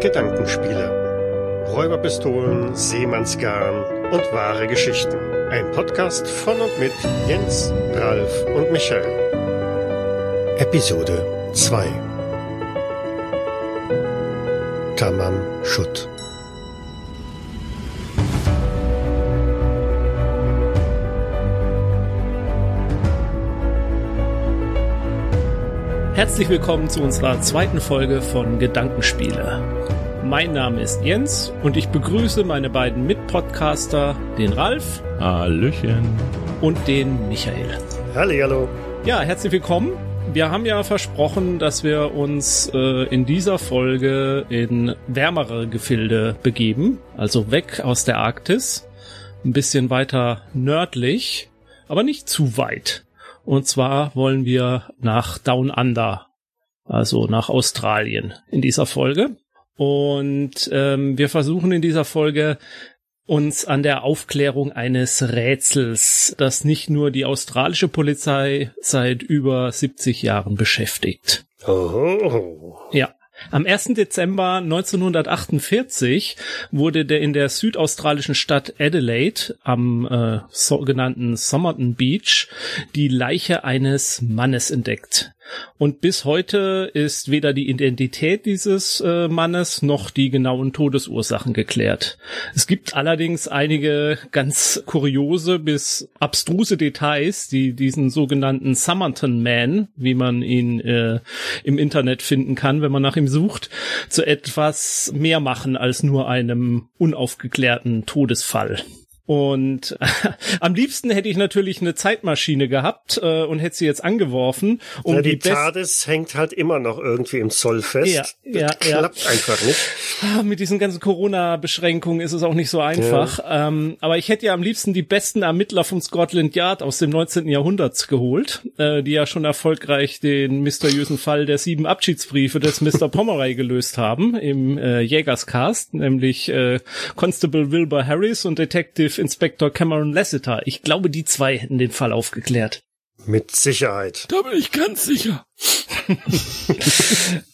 Gedankenspiele. Räuberpistolen, Seemannsgarn und wahre Geschichten. Ein Podcast von und mit Jens, Ralf und Michael. Episode 2 Tamam Schutt Herzlich willkommen zu unserer zweiten Folge von Gedankenspiele. Mein Name ist Jens und ich begrüße meine beiden Mitpodcaster, den Ralf. Hallöchen. Und den Michael. Hallo. Ja, herzlich willkommen. Wir haben ja versprochen, dass wir uns äh, in dieser Folge in wärmere Gefilde begeben, also weg aus der Arktis, ein bisschen weiter nördlich, aber nicht zu weit. Und zwar wollen wir nach Down Under, also nach Australien in dieser Folge. Und ähm, wir versuchen in dieser Folge uns an der Aufklärung eines Rätsels, das nicht nur die australische Polizei seit über 70 Jahren beschäftigt. Oh. Ja. Am 1. Dezember 1948 wurde der in der südaustralischen Stadt Adelaide am äh, sogenannten Somerton Beach die Leiche eines Mannes entdeckt. Und bis heute ist weder die Identität dieses äh, Mannes noch die genauen Todesursachen geklärt. Es gibt allerdings einige ganz kuriose bis abstruse Details, die diesen sogenannten Summerton Man, wie man ihn äh, im Internet finden kann, wenn man nach ihm sucht, zu etwas mehr machen als nur einem unaufgeklärten Todesfall. Und äh, am liebsten hätte ich natürlich eine Zeitmaschine gehabt äh, und hätte sie jetzt angeworfen. Um ja, die, die TARDIS hängt halt immer noch irgendwie im Zoll fest. Ja, ja, klappt ja. einfach nicht. Ah, mit diesen ganzen Corona-Beschränkungen ist es auch nicht so einfach. Ja. Ähm, aber ich hätte ja am liebsten die besten Ermittler vom Scotland Yard aus dem 19. Jahrhundert geholt, äh, die ja schon erfolgreich den mysteriösen Fall der sieben Abschiedsbriefe des Mr. Pomeroy gelöst haben im äh, Jägerscast, nämlich äh, Constable Wilbur Harris und Detective Inspector Cameron Lassiter. Ich glaube, die zwei hätten den Fall aufgeklärt. Mit Sicherheit. Da bin ich ganz sicher.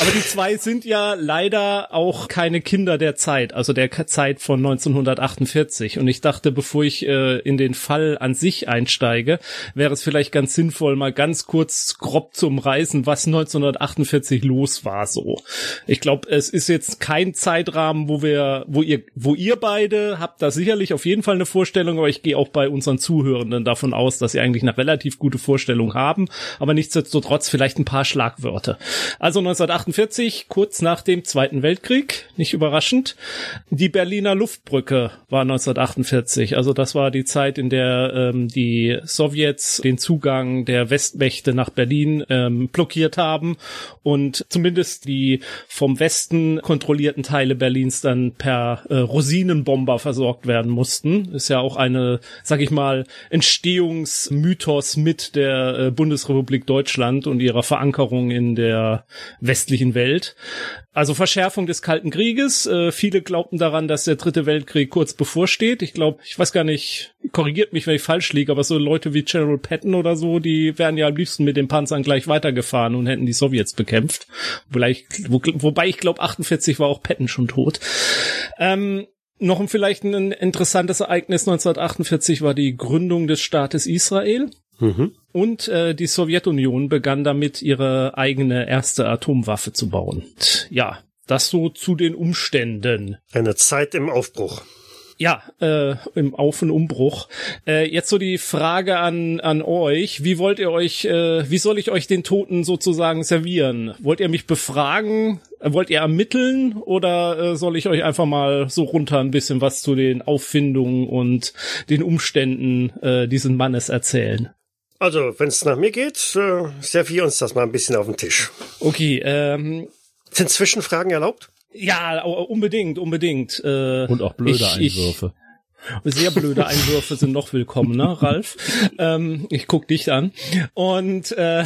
Aber die zwei sind ja leider auch keine Kinder der Zeit, also der Zeit von 1948. Und ich dachte, bevor ich äh, in den Fall an sich einsteige, wäre es vielleicht ganz sinnvoll, mal ganz kurz grob zu umreißen, was 1948 los war so. Ich glaube, es ist jetzt kein Zeitrahmen, wo wir, wo ihr, wo ihr beide habt da sicherlich auf jeden Fall eine Vorstellung, aber ich gehe auch bei unseren Zuhörenden davon aus, dass sie eigentlich eine relativ gute Vorstellung haben, aber nichtsdestotrotz vielleicht ein paar Schlagwörter. Also 1948 1948, kurz nach dem Zweiten Weltkrieg, nicht überraschend. Die Berliner Luftbrücke war 1948, also das war die Zeit, in der ähm, die Sowjets den Zugang der Westmächte nach Berlin ähm, blockiert haben und zumindest die vom Westen kontrollierten Teile Berlins dann per äh, Rosinenbomber versorgt werden mussten. Ist ja auch eine, sag ich mal, Entstehungsmythos mit der äh, Bundesrepublik Deutschland und ihrer Verankerung in der westlichen westlichen Welt. Also Verschärfung des Kalten Krieges. Äh, viele glaubten daran, dass der Dritte Weltkrieg kurz bevorsteht. Ich glaube, ich weiß gar nicht, korrigiert mich, wenn ich falsch liege, aber so Leute wie General Patton oder so, die wären ja am liebsten mit den Panzern gleich weitergefahren und hätten die Sowjets bekämpft. Wobei ich, wo, wobei ich glaube, 48 war auch Patton schon tot. Ähm, noch vielleicht ein interessantes Ereignis 1948 war die Gründung des Staates Israel. Mhm. Und äh, die Sowjetunion begann damit, ihre eigene erste Atomwaffe zu bauen. Ja, das so zu den Umständen. Eine Zeit im Aufbruch. Ja, äh, im Auf- und Umbruch. Äh, jetzt so die Frage an, an euch. Wie wollt ihr euch, äh, wie soll ich euch den Toten sozusagen servieren? Wollt ihr mich befragen? Wollt ihr ermitteln? Oder äh, soll ich euch einfach mal so runter ein bisschen was zu den Auffindungen und den Umständen äh, dieses Mannes erzählen? Also, wenn es nach mir geht, äh, servier uns das mal ein bisschen auf den Tisch. Okay, ähm. Sind Zwischenfragen erlaubt? Ja, unbedingt, unbedingt. Äh, Und auch blöde ich, Einwürfe. Ich, sehr blöde Einwürfe sind noch willkommen, ne, Ralf? ähm, ich guck dich an. Und äh,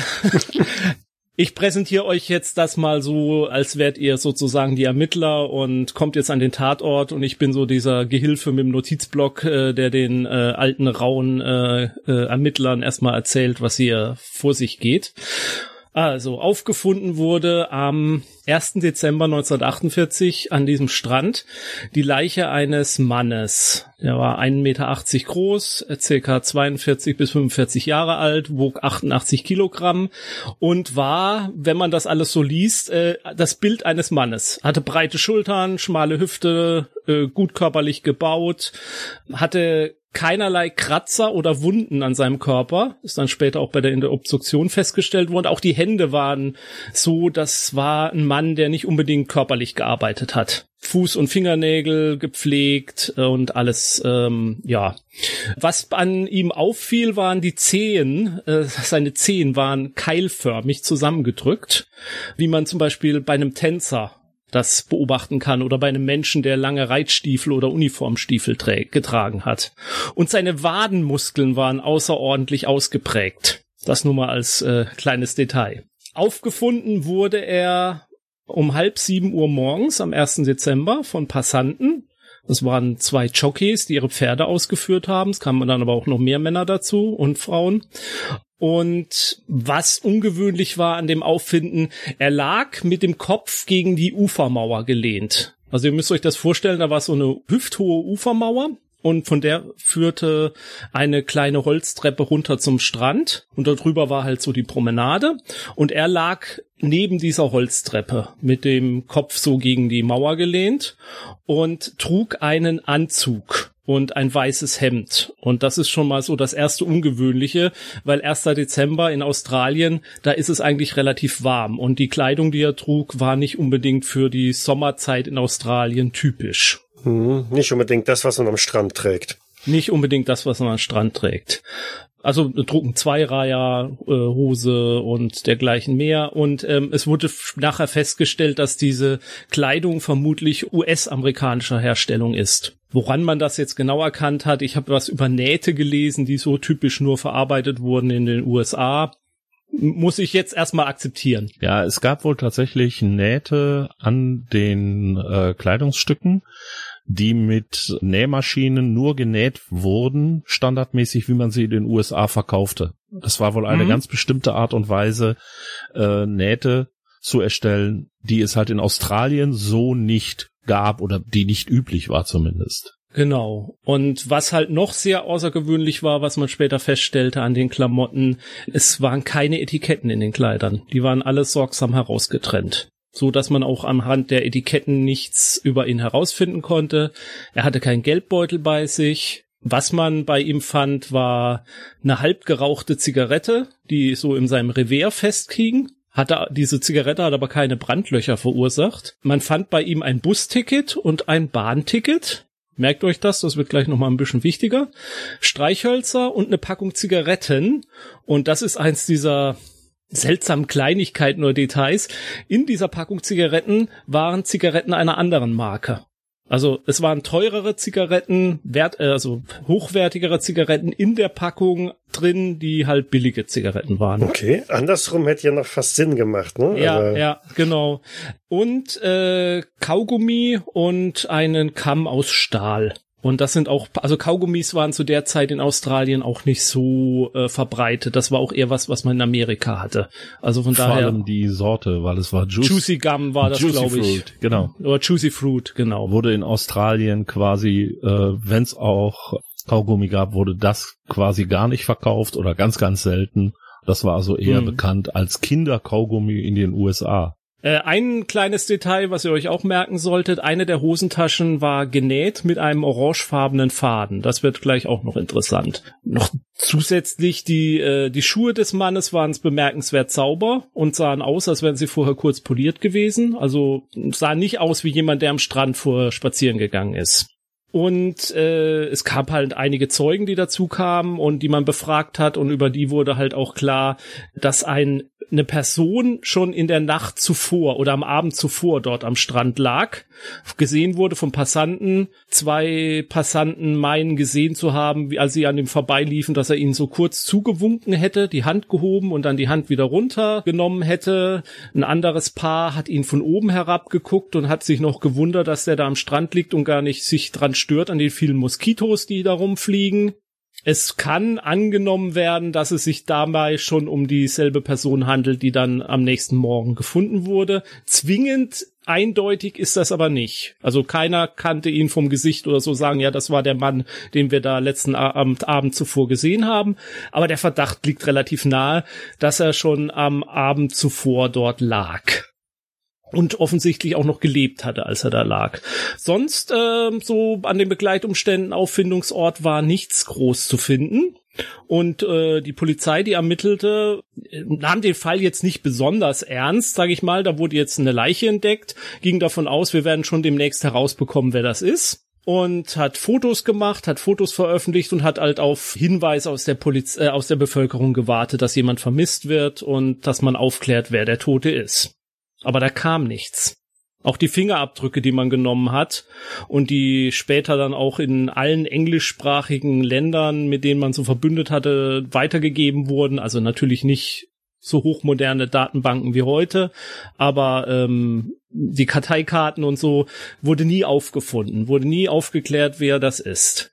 ich präsentiere euch jetzt das mal so, als wärt ihr sozusagen die Ermittler und kommt jetzt an den Tatort und ich bin so dieser Gehilfe mit dem Notizblock, äh, der den äh, alten rauen äh, äh, Ermittlern erstmal erzählt, was hier vor sich geht. Also, aufgefunden wurde am 1. Dezember 1948 an diesem Strand die Leiche eines Mannes. Der war 1,80 Meter groß, circa 42 bis 45 Jahre alt, wog 88 Kilogramm und war, wenn man das alles so liest, äh, das Bild eines Mannes. Hatte breite Schultern, schmale Hüfte, äh, gut körperlich gebaut, hatte keinerlei Kratzer oder Wunden an seinem Körper. Ist dann später auch bei der, in festgestellt worden. Auch die Hände waren so, das war ein Mann, der nicht unbedingt körperlich gearbeitet hat. Fuß- und Fingernägel gepflegt und alles, ähm, ja. Was an ihm auffiel, waren die Zehen. Äh, seine Zehen waren keilförmig zusammengedrückt, wie man zum Beispiel bei einem Tänzer das beobachten kann oder bei einem Menschen, der lange Reitstiefel oder Uniformstiefel getragen hat. Und seine Wadenmuskeln waren außerordentlich ausgeprägt. Das nur mal als äh, kleines Detail. Aufgefunden wurde er um halb sieben Uhr morgens am 1. Dezember von Passanten. Das waren zwei Jockeys, die ihre Pferde ausgeführt haben. Es kamen dann aber auch noch mehr Männer dazu und Frauen. Und was ungewöhnlich war an dem Auffinden, er lag mit dem Kopf gegen die Ufermauer gelehnt. Also ihr müsst euch das vorstellen, da war so eine hüfthohe Ufermauer und von der führte eine kleine Holztreppe runter zum Strand und darüber war halt so die Promenade und er lag neben dieser Holztreppe mit dem Kopf so gegen die Mauer gelehnt und trug einen Anzug und ein weißes Hemd. Und das ist schon mal so das erste Ungewöhnliche, weil 1. Dezember in Australien, da ist es eigentlich relativ warm. Und die Kleidung, die er trug, war nicht unbedingt für die Sommerzeit in Australien typisch. Hm, nicht unbedingt das, was man am Strand trägt. Nicht unbedingt das, was man am Strand trägt. Also trugen Zweireiher, äh, Hose und dergleichen mehr. Und ähm, es wurde nachher festgestellt, dass diese Kleidung vermutlich US-amerikanischer Herstellung ist. Woran man das jetzt genau erkannt hat, ich habe was über Nähte gelesen, die so typisch nur verarbeitet wurden in den USA. Muss ich jetzt erstmal akzeptieren. Ja, es gab wohl tatsächlich Nähte an den äh, Kleidungsstücken, die mit Nähmaschinen nur genäht wurden, standardmäßig, wie man sie in den USA verkaufte. Das war wohl eine mhm. ganz bestimmte Art und Weise, äh, Nähte zu erstellen, die es halt in Australien so nicht gab oder die nicht üblich war zumindest. Genau. Und was halt noch sehr außergewöhnlich war, was man später feststellte an den Klamotten, es waren keine Etiketten in den Kleidern. Die waren alles sorgsam herausgetrennt. So dass man auch anhand der Etiketten nichts über ihn herausfinden konnte. Er hatte keinen Geldbeutel bei sich. Was man bei ihm fand, war eine halb gerauchte Zigarette, die so in seinem Revers festkriegen hatte diese Zigarette hat aber keine Brandlöcher verursacht. Man fand bei ihm ein Busticket und ein Bahnticket. Merkt euch das, das wird gleich nochmal ein bisschen wichtiger. Streichhölzer und eine Packung Zigaretten. Und das ist eins dieser seltsamen Kleinigkeiten oder Details. In dieser Packung Zigaretten waren Zigaretten einer anderen Marke. Also es waren teurere Zigaretten, wert, äh, also hochwertigere Zigaretten in der Packung drin, die halt billige Zigaretten waren. Okay, andersrum hätte ja noch fast Sinn gemacht, ne? Ja, Aber ja, genau. Und äh, Kaugummi und einen Kamm aus Stahl. Und das sind auch, also Kaugummis waren zu der Zeit in Australien auch nicht so äh, verbreitet. Das war auch eher was, was man in Amerika hatte. Also von Vor daher. Vor allem die Sorte, weil es war Juice, Juicy Gum war das, glaube ich. Fruit, genau. Oder Juicy Fruit, genau. Wurde in Australien quasi, äh, wenn es auch Kaugummi gab, wurde das quasi gar nicht verkauft oder ganz, ganz selten. Das war also eher hm. bekannt als Kinderkaugummi in den USA. Äh, ein kleines Detail, was ihr euch auch merken solltet, eine der Hosentaschen war genäht mit einem orangefarbenen Faden. Das wird gleich auch noch interessant. Noch zusätzlich die, äh, die Schuhe des Mannes waren bemerkenswert sauber und sahen aus, als wären sie vorher kurz poliert gewesen. Also sah nicht aus wie jemand, der am Strand vor spazieren gegangen ist. Und äh, es gab halt einige Zeugen, die dazu kamen und die man befragt hat und über die wurde halt auch klar, dass ein eine Person schon in der Nacht zuvor oder am Abend zuvor dort am Strand lag, gesehen wurde von Passanten. Zwei Passanten meinen gesehen zu haben, wie als sie an ihm vorbeiliefen, dass er ihnen so kurz zugewunken hätte, die Hand gehoben und dann die Hand wieder runtergenommen hätte. Ein anderes Paar hat ihn von oben herab geguckt und hat sich noch gewundert, dass der da am Strand liegt und gar nicht sich dran stört an den vielen Moskitos, die da rumfliegen. Es kann angenommen werden, dass es sich dabei schon um dieselbe Person handelt, die dann am nächsten Morgen gefunden wurde. Zwingend eindeutig ist das aber nicht. Also keiner kannte ihn vom Gesicht oder so sagen, ja, das war der Mann, den wir da letzten Abend, zuvor gesehen haben. Aber der Verdacht liegt relativ nahe, dass er schon am Abend zuvor dort lag und offensichtlich auch noch gelebt hatte, als er da lag. Sonst äh, so an den Begleitumständen Auffindungsort war nichts groß zu finden. Und äh, die Polizei, die ermittelte, nahm den Fall jetzt nicht besonders ernst, sage ich mal. Da wurde jetzt eine Leiche entdeckt, ging davon aus, wir werden schon demnächst herausbekommen, wer das ist und hat Fotos gemacht, hat Fotos veröffentlicht und hat halt auf Hinweise aus der Poliz äh, aus der Bevölkerung gewartet, dass jemand vermisst wird und dass man aufklärt, wer der Tote ist aber da kam nichts. Auch die Fingerabdrücke, die man genommen hat und die später dann auch in allen englischsprachigen Ländern, mit denen man so verbündet hatte, weitergegeben wurden. Also natürlich nicht so hochmoderne Datenbanken wie heute, aber ähm, die Karteikarten und so wurde nie aufgefunden, wurde nie aufgeklärt, wer das ist.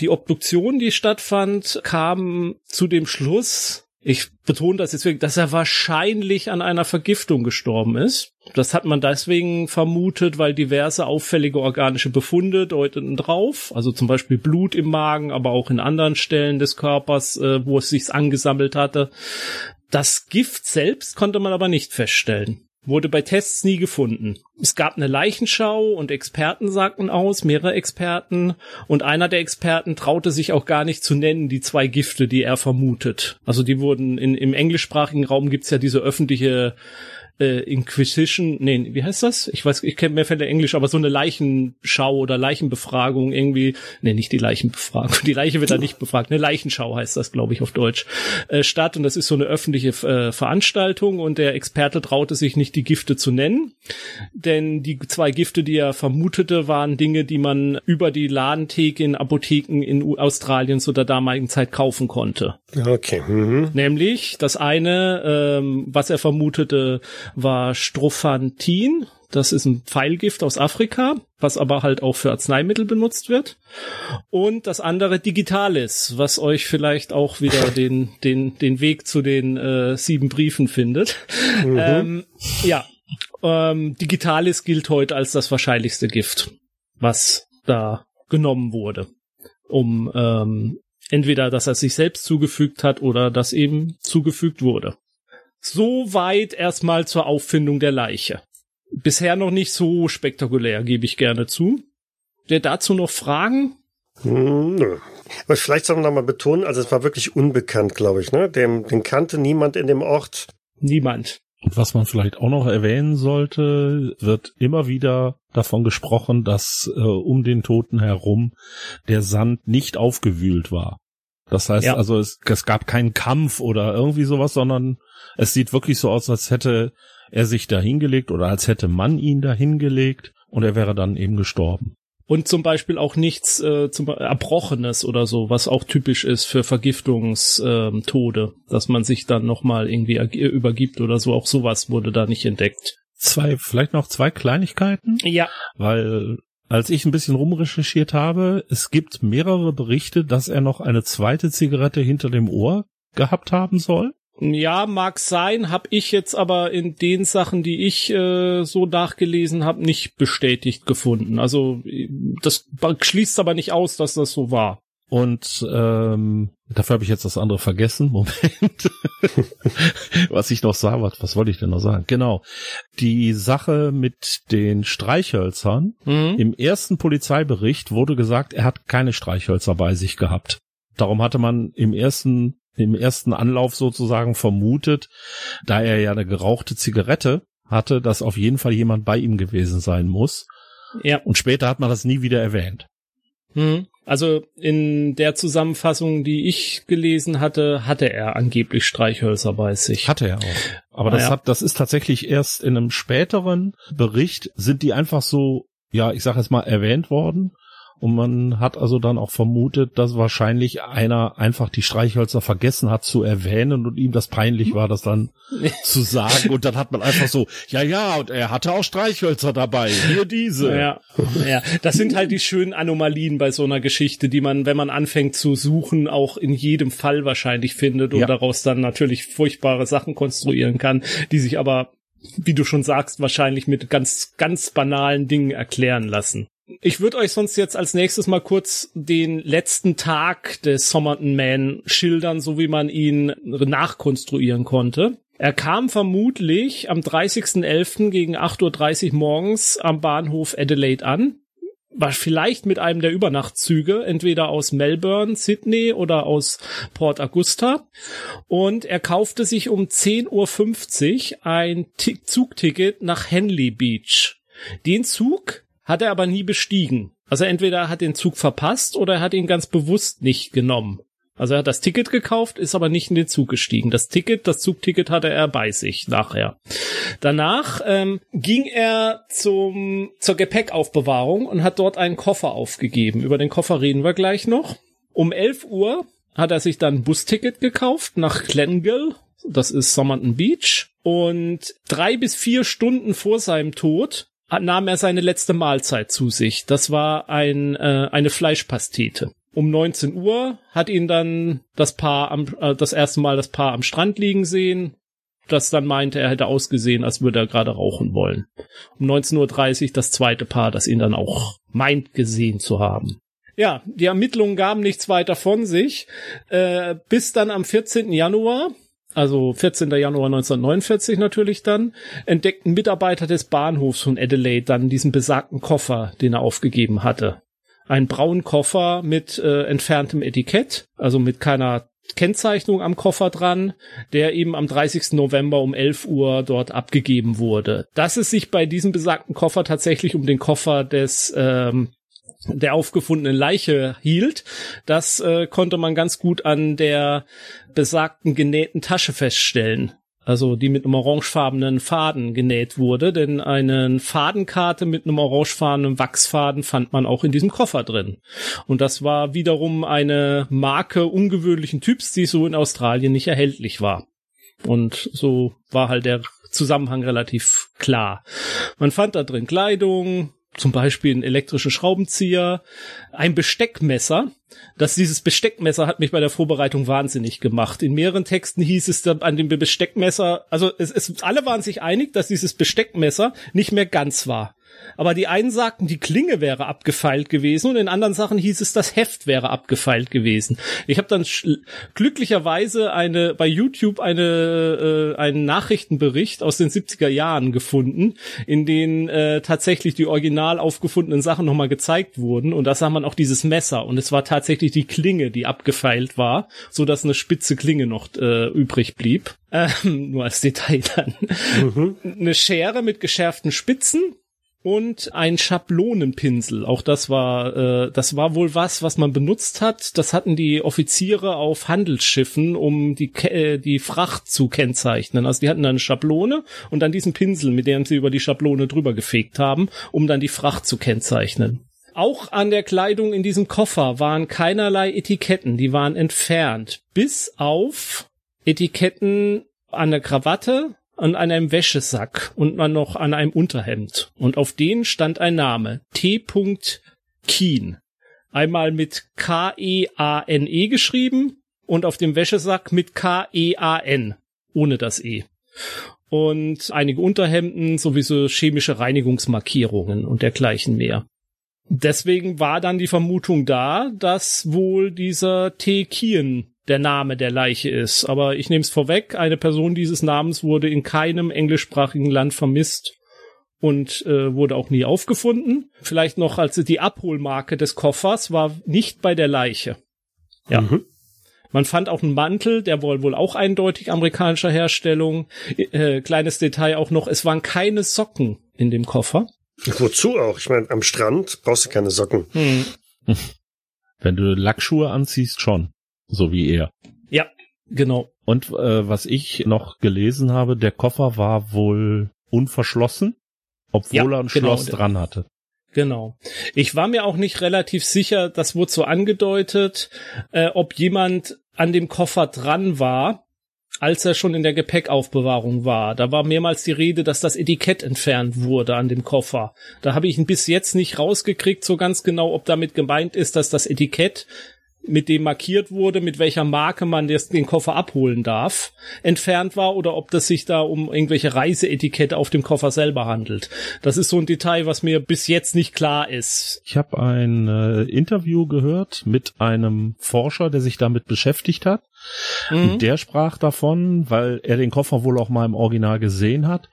Die Obduktion, die stattfand, kam zu dem Schluss, ich betone das jetzt wirklich, dass er wahrscheinlich an einer Vergiftung gestorben ist. Das hat man deswegen vermutet, weil diverse auffällige organische Befunde deuteten drauf, also zum Beispiel Blut im Magen, aber auch in anderen Stellen des Körpers, äh, wo es sich angesammelt hatte. Das Gift selbst konnte man aber nicht feststellen wurde bei Tests nie gefunden. Es gab eine Leichenschau und Experten sagten aus, mehrere Experten, und einer der Experten traute sich auch gar nicht zu nennen, die zwei Gifte, die er vermutet. Also die wurden in, im englischsprachigen Raum gibt's ja diese öffentliche äh, Inquisition, nee, wie heißt das? Ich weiß, ich kenne mehr Fälle Englisch, aber so eine Leichenschau oder Leichenbefragung irgendwie, nee, nicht die Leichenbefragung, die Leiche wird da nicht befragt, eine Leichenschau heißt das, glaube ich, auf Deutsch, äh, statt und das ist so eine öffentliche äh, Veranstaltung und der Experte traute sich nicht, die Gifte zu nennen, denn die zwei Gifte, die er vermutete, waren Dinge, die man über die Ladentheke in Apotheken in Australien zu der damaligen Zeit kaufen konnte. Okay. Mhm. Nämlich das eine, ähm, was er vermutete, war Strophantin. Das ist ein Pfeilgift aus Afrika, was aber halt auch für Arzneimittel benutzt wird. Und das andere Digitalis, was euch vielleicht auch wieder den, den, den Weg zu den äh, sieben Briefen findet. Mhm. Ähm, ja, ähm, Digitalis gilt heute als das wahrscheinlichste Gift, was da genommen wurde, um ähm, entweder, dass er sich selbst zugefügt hat oder dass eben zugefügt wurde. Soweit erstmal zur Auffindung der Leiche. Bisher noch nicht so spektakulär, gebe ich gerne zu. Der dazu noch Fragen? Hm, nö. Aber vielleicht sollen wir noch mal betonen, also es war wirklich unbekannt, glaube ich, ne? Dem, den kannte niemand in dem Ort. Niemand. Und was man vielleicht auch noch erwähnen sollte, wird immer wieder davon gesprochen, dass äh, um den Toten herum der Sand nicht aufgewühlt war. Das heißt ja. also, es, es gab keinen Kampf oder irgendwie sowas, sondern es sieht wirklich so aus, als hätte er sich da hingelegt oder als hätte man ihn da hingelegt und er wäre dann eben gestorben. Und zum Beispiel auch nichts äh, zum Erbrochenes oder so, was auch typisch ist für Vergiftungstode, ähm, dass man sich dann nochmal irgendwie übergibt oder so. Auch sowas wurde da nicht entdeckt. Zwei, vielleicht noch zwei Kleinigkeiten. Ja. Weil als ich ein bisschen rumrecherchiert habe, es gibt mehrere Berichte, dass er noch eine zweite Zigarette hinter dem Ohr gehabt haben soll. Ja, mag sein, habe ich jetzt aber in den Sachen, die ich äh, so nachgelesen habe, nicht bestätigt gefunden. Also das schließt aber nicht aus, dass das so war. Und ähm, dafür habe ich jetzt das andere vergessen. Moment. was ich noch sah, was, was wollte ich denn noch sagen? Genau. Die Sache mit den Streichhölzern. Mhm. Im ersten Polizeibericht wurde gesagt, er hat keine Streichhölzer bei sich gehabt. Darum hatte man im ersten im ersten Anlauf sozusagen vermutet, da er ja eine gerauchte Zigarette hatte, dass auf jeden Fall jemand bei ihm gewesen sein muss. Ja. Und später hat man das nie wieder erwähnt. Hm. Also in der Zusammenfassung, die ich gelesen hatte, hatte er angeblich Streichhölzer bei sich. Hatte er auch. Aber ah, das ja. hat, das ist tatsächlich erst in einem späteren Bericht sind die einfach so, ja, ich sag jetzt mal erwähnt worden Und man hat also dann auch vermutet, dass wahrscheinlich einer einfach die Streichhölzer vergessen hat zu erwähnen und ihm das peinlich war, das dann zu sagen. Und dann hat man einfach so, ja, ja, und er hatte auch Streichhölzer dabei. Hier diese. Ja, ja. Das sind halt die schönen Anomalien bei so einer Geschichte, die man, wenn man anfängt zu suchen, auch in jedem Fall wahrscheinlich findet und Ja. daraus dann natürlich furchtbare Sachen konstruieren kann, die sich aber, wie du schon sagst, wahrscheinlich mit ganz, ganz banalen Dingen erklären lassen. Ich würde euch sonst jetzt als nächstes mal kurz den letzten Tag des Somerton Man schildern, so wie man ihn nachkonstruieren konnte. Er kam vermutlich am 30.11. gegen 8.30 Uhr morgens am Bahnhof Adelaide an. War vielleicht mit einem der Übernachtzüge, entweder aus Melbourne, Sydney oder aus Port Augusta. Und er kaufte sich um 10.50 Uhr ein Ti- Zugticket nach Henley Beach. Den Zug hat er aber nie bestiegen. Also entweder er hat den Zug verpasst oder er hat ihn ganz bewusst nicht genommen. Also er hat das Ticket gekauft, ist aber nicht in den Zug gestiegen. Das Ticket, das Zugticket hatte er bei sich nachher. Danach ähm, ging er zum, zur Gepäckaufbewahrung und hat dort einen Koffer aufgegeben. Über den Koffer reden wir gleich noch. Um 11 Uhr hat er sich dann ein Busticket gekauft nach Glengale. Das ist Somerton Beach. Und drei bis vier Stunden vor seinem Tod nahm er seine letzte Mahlzeit zu sich. Das war ein, äh, eine Fleischpastete. Um 19 Uhr hat ihn dann das Paar am, äh, das erste Mal das Paar am Strand liegen sehen, das dann meinte, er hätte ausgesehen, als würde er gerade rauchen wollen. Um 19.30 Uhr das zweite Paar, das ihn dann auch meint gesehen zu haben. Ja, die Ermittlungen gaben nichts weiter von sich, äh, bis dann am 14. Januar also 14. Januar 1949 natürlich dann, entdeckten Mitarbeiter des Bahnhofs von Adelaide dann diesen besagten Koffer, den er aufgegeben hatte. Ein braunen Koffer mit äh, entferntem Etikett, also mit keiner Kennzeichnung am Koffer dran, der eben am 30. November um 11 Uhr dort abgegeben wurde. Dass es sich bei diesem besagten Koffer tatsächlich um den Koffer des ähm, der aufgefundenen Leiche hielt. Das äh, konnte man ganz gut an der besagten genähten Tasche feststellen. Also die mit einem orangefarbenen Faden genäht wurde, denn eine Fadenkarte mit einem orangefarbenen Wachsfaden fand man auch in diesem Koffer drin. Und das war wiederum eine Marke ungewöhnlichen Typs, die so in Australien nicht erhältlich war. Und so war halt der Zusammenhang relativ klar. Man fand da drin Kleidung, zum Beispiel einen elektrischen Schraubenzieher, ein Besteckmesser. Das dieses Besteckmesser hat mich bei der Vorbereitung wahnsinnig gemacht. In mehreren Texten hieß es dann an dem Besteckmesser, also es, es alle waren sich einig, dass dieses Besteckmesser nicht mehr ganz war. Aber die einen sagten, die Klinge wäre abgefeilt gewesen und in anderen Sachen hieß es, das Heft wäre abgefeilt gewesen. Ich habe dann glücklicherweise eine bei YouTube eine äh, einen Nachrichtenbericht aus den 70er Jahren gefunden, in denen äh, tatsächlich die original aufgefundenen Sachen nochmal gezeigt wurden und da sah man auch dieses Messer und es war tatsächlich die Klinge, die abgefeilt war, so dass eine spitze Klinge noch äh, übrig blieb. Ähm, nur als Detail dann. Eine Schere mit geschärften Spitzen und ein Schablonenpinsel. Auch das war, äh, das war wohl was, was man benutzt hat. Das hatten die Offiziere auf Handelsschiffen, um die, äh, die Fracht zu kennzeichnen. Also die hatten dann eine Schablone und dann diesen Pinsel, mit dem sie über die Schablone drüber gefegt haben, um dann die Fracht zu kennzeichnen. Auch an der Kleidung in diesem Koffer waren keinerlei Etiketten, die waren entfernt, bis auf Etiketten an der Krawatte, an einem Wäschesack und dann noch an einem Unterhemd. Und auf denen stand ein Name. T. Keen. Einmal mit K-E-A-N-E E geschrieben und auf dem Wäschesack mit K-E-A-N. Ohne das E. Und einige Unterhemden, sowieso chemische Reinigungsmarkierungen und dergleichen mehr. Deswegen war dann die Vermutung da, dass wohl dieser T. Keen der Name der Leiche ist. Aber ich nehme es vorweg, eine Person dieses Namens wurde in keinem englischsprachigen Land vermisst und äh, wurde auch nie aufgefunden. Vielleicht noch als die Abholmarke des Koffers war nicht bei der Leiche. Ja. Man fand auch einen Mantel, der wohl wohl auch eindeutig amerikanischer Herstellung. Äh, kleines Detail auch noch, es waren keine Socken in dem Koffer. Wozu auch? Ich meine, am Strand brauchst du keine Socken. Wenn du Lackschuhe anziehst, schon. So wie er. Ja, genau. Und äh, was ich noch gelesen habe, der Koffer war wohl unverschlossen, obwohl Ja, er ein genau. Schloss dran hatte. Genau. Ich war mir auch nicht relativ sicher, das wurde so angedeutet, äh, ob jemand an dem Koffer dran war, als er schon in der Gepäckaufbewahrung war. Da war mehrmals die Rede, dass das Etikett entfernt wurde an dem Koffer. Da habe ich ihn bis jetzt nicht rausgekriegt, so ganz genau, ob damit gemeint ist, dass das Etikett mit dem markiert wurde, mit welcher Marke man den Koffer abholen darf, entfernt war oder ob das sich da um irgendwelche Reiseetikette auf dem Koffer selber handelt. Das ist so ein Detail, was mir bis jetzt nicht klar ist. Ich habe ein äh, Interview gehört mit einem Forscher, der sich damit beschäftigt hat. Mhm. Der sprach davon, weil er den Koffer wohl auch mal im Original gesehen hat,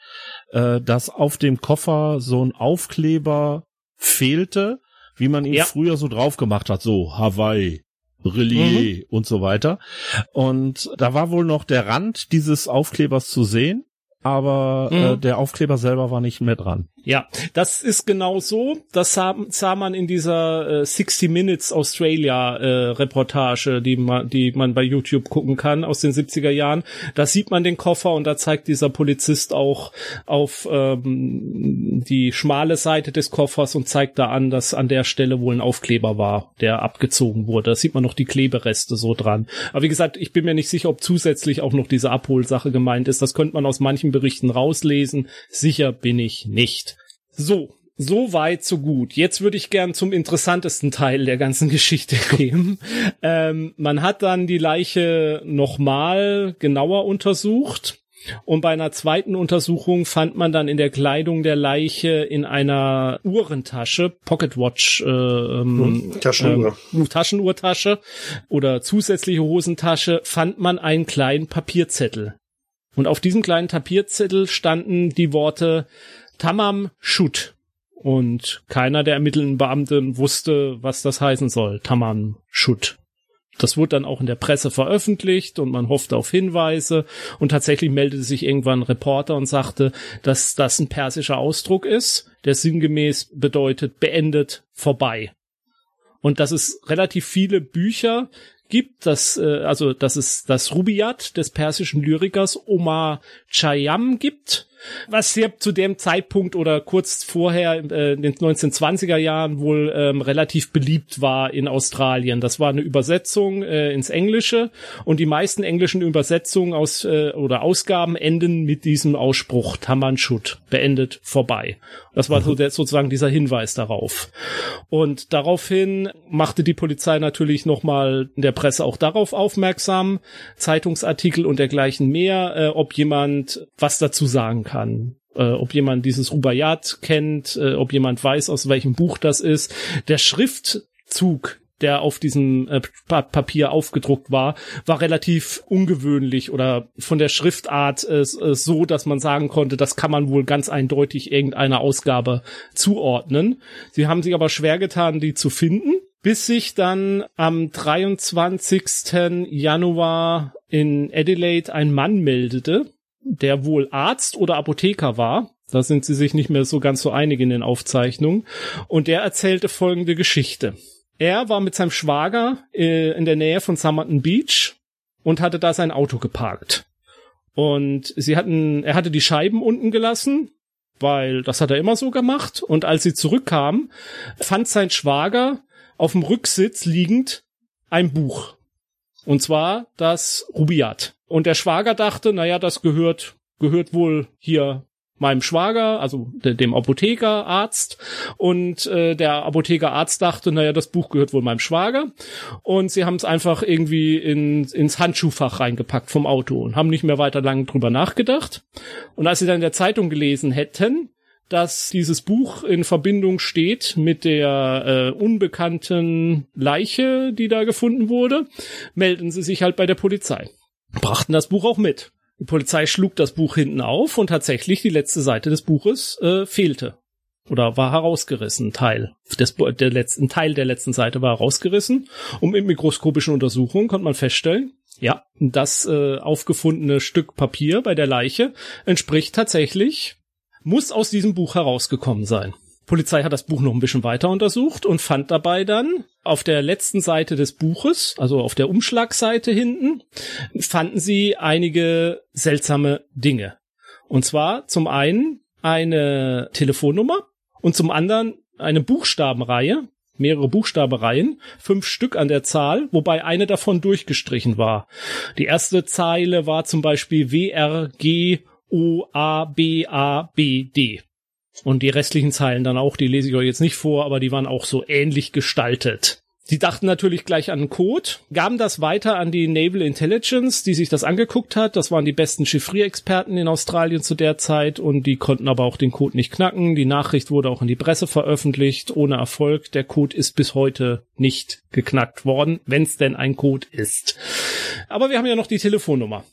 äh, dass auf dem Koffer so ein Aufkleber fehlte, wie man ihn ja. früher so drauf gemacht hat, so Hawaii, Relier mhm. und so weiter. Und da war wohl noch der Rand dieses Aufklebers zu sehen, aber äh, mhm. äh, der Aufkleber selber war nicht mehr dran. Ja, das ist genau so. Das sah, sah man in dieser äh, 60 Minutes Australia äh, Reportage, die man, die man bei YouTube gucken kann aus den 70er Jahren. Da sieht man den Koffer und da zeigt dieser Polizist auch auf ähm, die schmale Seite des Koffers und zeigt da an, dass an der Stelle wohl ein Aufkleber war, der abgezogen wurde. Da sieht man noch die Klebereste so dran. Aber wie gesagt, ich bin mir nicht sicher, ob zusätzlich auch noch diese Abholsache gemeint ist. Das könnte man aus manchen Berichten rauslesen. Sicher bin ich nicht. So, so weit, so gut. Jetzt würde ich gern zum interessantesten Teil der ganzen Geschichte gehen. ähm, man hat dann die Leiche nochmal genauer untersucht. Und bei einer zweiten Untersuchung fand man dann in der Kleidung der Leiche in einer Uhrentasche, Pocketwatch, äh, ähm, hm, Taschenuhr. Äh, Taschenuhrtasche oder zusätzliche Hosentasche, fand man einen kleinen Papierzettel. Und auf diesem kleinen Papierzettel standen die Worte Tamam Shut. Und keiner der ermittelnden Beamten wusste, was das heißen soll. Tamam Shut. Das wurde dann auch in der Presse veröffentlicht und man hoffte auf Hinweise. Und tatsächlich meldete sich irgendwann ein Reporter und sagte, dass das ein persischer Ausdruck ist, der sinngemäß bedeutet beendet, vorbei. Und dass es relativ viele Bücher gibt, dass, äh, also, dass es das Rubaiyat des persischen Lyrikers Omar Chayam gibt, was hier zu dem Zeitpunkt oder kurz vorher äh, in den 1920er Jahren wohl ähm, relativ beliebt war in Australien. Das war eine Übersetzung äh, ins Englische und die meisten englischen Übersetzungen aus äh, oder Ausgaben enden mit diesem Ausspruch Tamanschut beendet vorbei. Das war so mhm. der, sozusagen dieser Hinweis darauf. Und daraufhin machte die Polizei natürlich nochmal in der Presse auch darauf aufmerksam, Zeitungsartikel und dergleichen mehr, äh, ob jemand was dazu sagen kann kann. Äh, ob jemand dieses Rubaiyat kennt, äh, ob jemand weiß, aus welchem Buch das ist. Der Schriftzug der auf diesem äh, Papier aufgedruckt war, war relativ ungewöhnlich oder von der Schriftart äh, äh, so, dass man sagen konnte, das kann man wohl ganz eindeutig irgendeiner Ausgabe zuordnen. Sie haben sich aber schwer getan, die zu finden, bis sich dann am 23. Januar in Adelaide ein Mann meldete, der wohl Arzt oder Apotheker war. Da sind sie sich nicht mehr so ganz so einig in den Aufzeichnungen. Und der erzählte folgende Geschichte. Er war mit seinem Schwager äh, in der Nähe von Somerton Beach und hatte da sein Auto geparkt. Und sie hatten, er hatte die Scheiben unten gelassen, weil das hat er immer so gemacht. Und als sie zurückkamen, fand sein Schwager auf dem Rücksitz liegend ein Buch. Und zwar das Rubiat. Und der Schwager dachte, naja, das gehört, gehört wohl hier meinem Schwager, also de, dem Apothekerarzt. Und äh, der Apothekerarzt dachte, naja, das Buch gehört wohl meinem Schwager. Und sie haben es einfach irgendwie in, ins Handschuhfach reingepackt vom Auto und haben nicht mehr weiter lang drüber nachgedacht. Und als sie dann in der Zeitung gelesen hätten, dass dieses Buch in Verbindung steht mit der äh, unbekannten Leiche, die da gefunden wurde, melden sie sich halt bei der Polizei. Brachten das Buch auch mit. Die Polizei schlug das Buch hinten auf und tatsächlich die letzte Seite des Buches äh, fehlte oder war herausgerissen. Teil des der letzten Teil der letzten Seite war herausgerissen. Und mit mikroskopischen Untersuchungen konnte man feststellen, ja, das äh, aufgefundene Stück Papier bei der Leiche entspricht tatsächlich muss aus diesem Buch herausgekommen sein. Polizei hat das Buch noch ein bisschen weiter untersucht und fand dabei dann auf der letzten Seite des Buches, also auf der Umschlagseite hinten, fanden sie einige seltsame Dinge. Und zwar zum einen eine Telefonnummer und zum anderen eine Buchstabenreihe, mehrere Buchstabereien, fünf Stück an der Zahl, wobei eine davon durchgestrichen war. Die erste Zeile war zum Beispiel W R G O A B A B D. Und die restlichen Zeilen dann auch, die lese ich euch jetzt nicht vor, aber die waren auch so ähnlich gestaltet. Sie dachten natürlich gleich an Code, gaben das weiter an die Naval Intelligence, die sich das angeguckt hat. Das waren die besten Chiffrierexperten in Australien zu der Zeit und die konnten aber auch den Code nicht knacken. Die Nachricht wurde auch in die Presse veröffentlicht, ohne Erfolg. Der Code ist bis heute nicht geknackt worden, wenn es denn ein Code ist. Aber wir haben ja noch die Telefonnummer.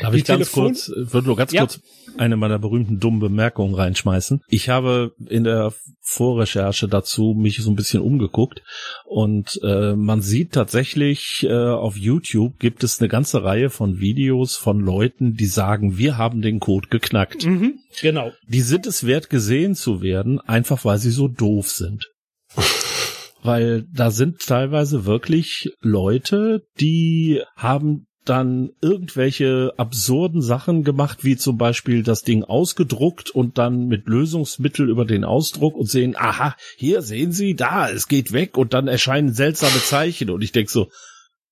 Darf Die ich ganz Telefon- kurz, würde nur ganz Ja. kurz eine meiner berühmten dummen Bemerkungen reinschmeißen. Ich habe in der Vorrecherche dazu mich so ein bisschen umgeguckt und äh, man sieht tatsächlich äh, auf YouTube gibt es eine ganze Reihe von Videos von Leuten, die sagen, wir haben den Code geknackt. Mhm, genau. Die sind es wert gesehen zu werden, einfach weil sie so doof sind. weil da sind teilweise wirklich Leute, die haben dann irgendwelche absurden Sachen gemacht, wie zum Beispiel das Ding ausgedruckt und dann mit Lösungsmittel über den Ausdruck und sehen, aha, hier sehen Sie, da, es geht weg und dann erscheinen seltsame Zeichen und ich denk so,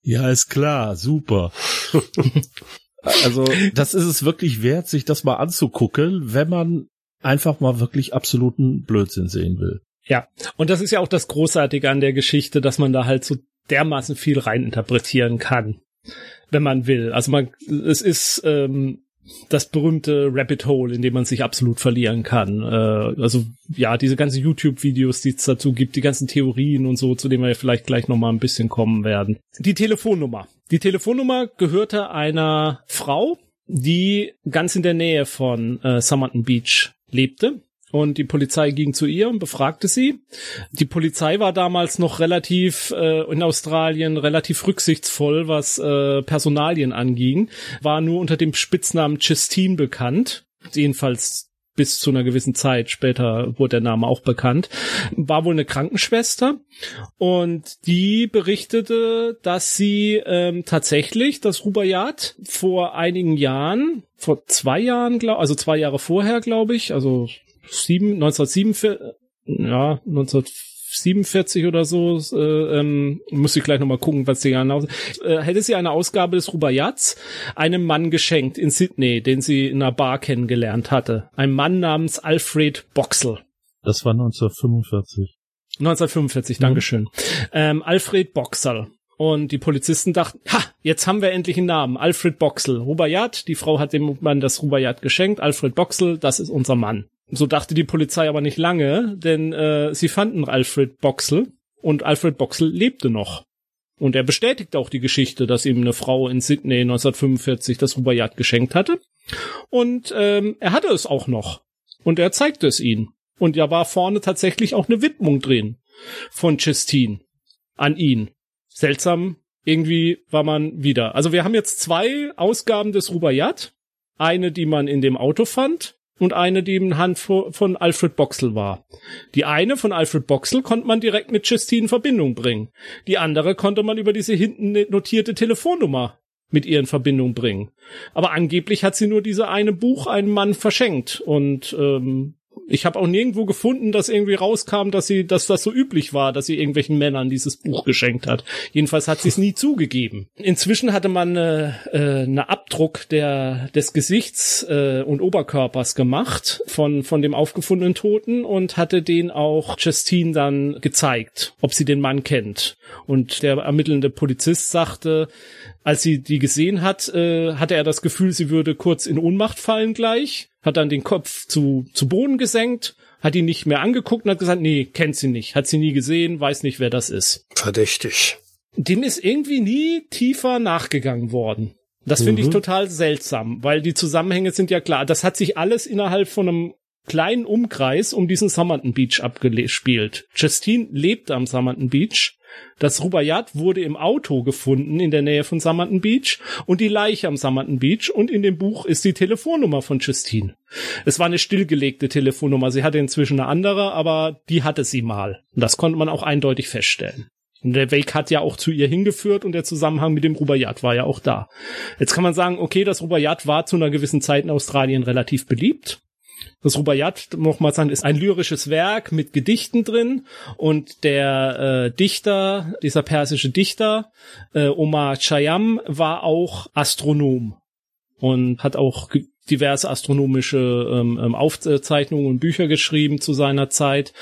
ja, ist klar, super. also, das ist es wirklich wert, sich das mal anzugucken, wenn man einfach mal wirklich absoluten Blödsinn sehen will. Ja, und das ist ja auch das Großartige an der Geschichte, dass man da halt so dermaßen viel reininterpretieren kann, wenn man will. Also man, es ist ähm, das berühmte Rabbit Hole, in dem man sich absolut verlieren kann. Äh, also ja, diese ganzen YouTube-Videos, die es dazu gibt, die ganzen Theorien und so, zu denen wir vielleicht gleich noch mal ein bisschen kommen werden. Die Telefonnummer. Die Telefonnummer gehörte einer Frau, die ganz in der Nähe von äh, Somerton Beach lebte. Und die Polizei ging zu ihr und befragte sie. Die Polizei war damals noch relativ äh, in Australien relativ rücksichtsvoll, was äh, Personalien anging, war nur unter dem Spitznamen Justine bekannt. Jedenfalls bis zu einer gewissen Zeit. Später wurde der Name auch bekannt. War wohl eine Krankenschwester und die berichtete, dass sie ähm, tatsächlich das Rubaiyat vor einigen Jahren, vor zwei Jahren, glaub, also zwei Jahre vorher, glaube ich, also sieben, 1947, ja, 1947 oder so, äh, ähm, muss ich gleich nochmal gucken, was sie genau, äh, hätte sie eine Ausgabe des Rubaiyats einem Mann geschenkt in Sydney, den sie in einer Bar kennengelernt hatte. Ein Mann namens Alfred Boxel. Das war 1945. 1945, Mhm. Dankeschön. Ähm, Alfred Boxel. Und die Polizisten dachten, ha, jetzt haben wir endlich einen Namen. Alfred Boxel. Rubaiyat, die Frau hat dem Mann das Rubaiyat geschenkt. Alfred Boxel, das ist unser Mann. So dachte die Polizei aber nicht lange, denn äh, sie fanden Alfred Boxel und Alfred Boxel lebte noch. Und er bestätigt auch die Geschichte, dass ihm eine Frau in Sydney 1945 das Rubaiyat geschenkt hatte. Und ähm, er hatte es auch noch. Und er zeigte es ihnen. Und ja war vorne tatsächlich auch eine Widmung drin von Justine an ihn. Seltsam, irgendwie war man wieder. Also wir haben jetzt zwei Ausgaben des Rubaiyat. Eine, die man in dem Auto fand und eine, die im Hand vo- von Alfred Boxel war. Die eine von Alfred Boxel konnte man direkt mit Justine in Verbindung bringen. Die andere konnte man über diese hinten notierte Telefonnummer mit ihr in Verbindung bringen. Aber angeblich hat sie nur diese eine Buch einem Mann verschenkt und ähm, ich habe auch nirgendwo gefunden, dass irgendwie rauskam, dass sie, dass das so üblich war, dass sie irgendwelchen Männern dieses Buch geschenkt hat. Jedenfalls hat sie es nie zugegeben. Inzwischen hatte man äh, äh, eine Abdruck der des Gesichts äh, und Oberkörpers gemacht von von dem aufgefundenen Toten und hatte den auch Justine dann gezeigt, ob sie den Mann kennt. Und der ermittelnde Polizist sagte, als sie die gesehen hat, äh, hatte er das Gefühl, sie würde kurz in Ohnmacht fallen gleich, hat dann den Kopf zu, zu Boden gesenkt, hat ihn nicht mehr angeguckt und hat gesagt, nee, kennt sie nicht, hat sie nie gesehen, weiß nicht, wer das ist. Verdächtig. Dem ist irgendwie nie tiefer nachgegangen worden. Das finde ich total seltsam, weil die Zusammenhänge sind ja klar. Das hat sich alles innerhalb von einem kleinen Umkreis um diesen Somerton Beach abgespielt. Justine lebte am Somerton Beach. Das Rubaiyat wurde im Auto gefunden in der Nähe von Somerton Beach und die Leiche am Somerton Beach und in dem Buch ist die Telefonnummer von Justine. Es war eine stillgelegte Telefonnummer. Sie hatte inzwischen eine andere, aber die hatte sie mal. Und das konnte man auch eindeutig feststellen. Und der Weg hat ja auch zu ihr hingeführt und der Zusammenhang mit dem Rubaiyat war ja auch da. Jetzt kann man sagen, okay, das Rubaiyat war zu einer gewissen Zeit in Australien relativ beliebt. Das Rubaiyat, nochmal sagen, ist ein lyrisches Werk mit Gedichten drin und der äh, Dichter, dieser persische Dichter, äh, Omar Chayam, war auch Astronom und hat auch diverse astronomische ähm, ähm, Aufzeichnungen und Bücher geschrieben zu seiner Zeit.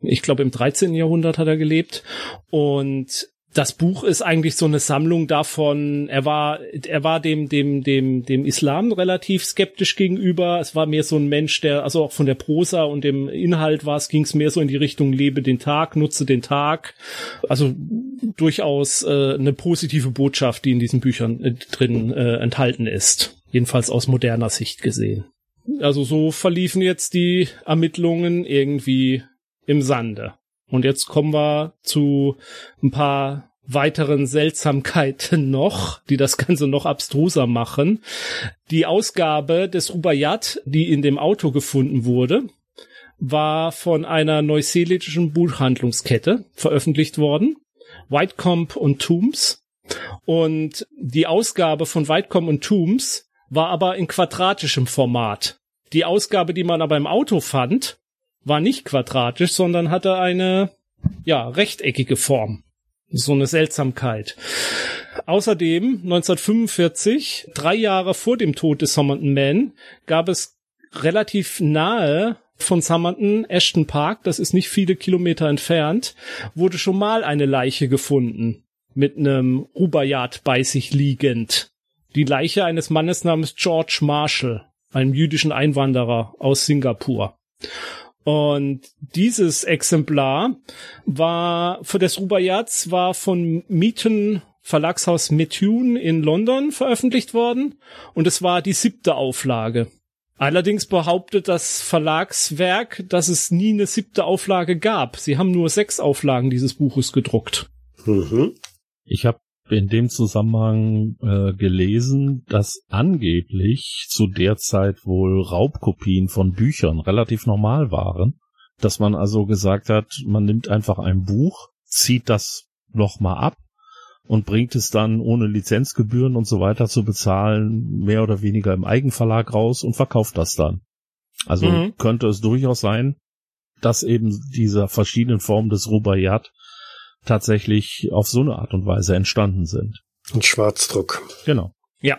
Ich glaube, im 13. Jahrhundert hat er gelebt. Und das Buch ist eigentlich so eine Sammlung davon. Er war, er war dem, dem, dem, dem Islam relativ skeptisch gegenüber. Es war mehr so ein Mensch, der, also auch von der Prosa und dem Inhalt war es, ging es mehr so in die Richtung lebe den Tag, nutze den Tag. Also durchaus äh, eine positive Botschaft, die in diesen Büchern äh, drin äh, enthalten ist. Jedenfalls aus moderner Sicht gesehen. Also so verliefen jetzt die Ermittlungen irgendwie im Sande. Und jetzt kommen wir zu ein paar weiteren Seltsamkeiten noch, die das Ganze noch abstruser machen. Die Ausgabe des Rubaiyat, die in dem Auto gefunden wurde, war von einer neuseeländischen Buchhandlungskette veröffentlicht worden. Whitecomb und Toombs. Und die Ausgabe von Whitecomb und Toombs war aber in quadratischem Format. Die Ausgabe, die man aber im Auto fand, war nicht quadratisch, sondern hatte eine, ja, rechteckige Form. So eine Seltsamkeit. Außerdem, 1945, drei Jahre vor dem Tod des Somerton Man, gab es relativ nahe von Somerton, Ashton Park, das ist nicht viele Kilometer entfernt, wurde schon mal eine Leiche gefunden. Mit einem Rubaiyat bei sich liegend. Die Leiche eines Mannes namens George Marshall, einem jüdischen Einwanderer aus Singapur. Und dieses Exemplar war für des Rubaiyats war von Mieten Verlagshaus Methuen in London veröffentlicht worden und es war die siebte Auflage. Allerdings behauptet das Verlagswerk, dass es nie eine siebte Auflage gab. Sie haben nur sechs Auflagen dieses Buches gedruckt. Mhm. Ich habe in dem Zusammenhang äh, gelesen, dass angeblich zu der Zeit wohl Raubkopien von Büchern relativ normal waren. Dass man also gesagt hat, man nimmt einfach ein Buch, zieht das nochmal ab und bringt es dann ohne Lizenzgebühren und so weiter zu bezahlen, mehr oder weniger im Eigenverlag raus und verkauft das dann. Also mhm. könnte es durchaus sein, dass eben dieser verschiedenen Formen des Rubaiyat tatsächlich auf so eine Art und Weise entstanden sind. Ein Schwarzdruck. Genau. Ja.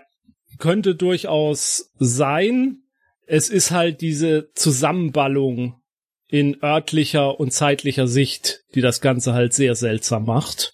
Könnte durchaus sein. Es ist halt diese Zusammenballung in örtlicher und zeitlicher Sicht, die das Ganze halt sehr seltsam macht.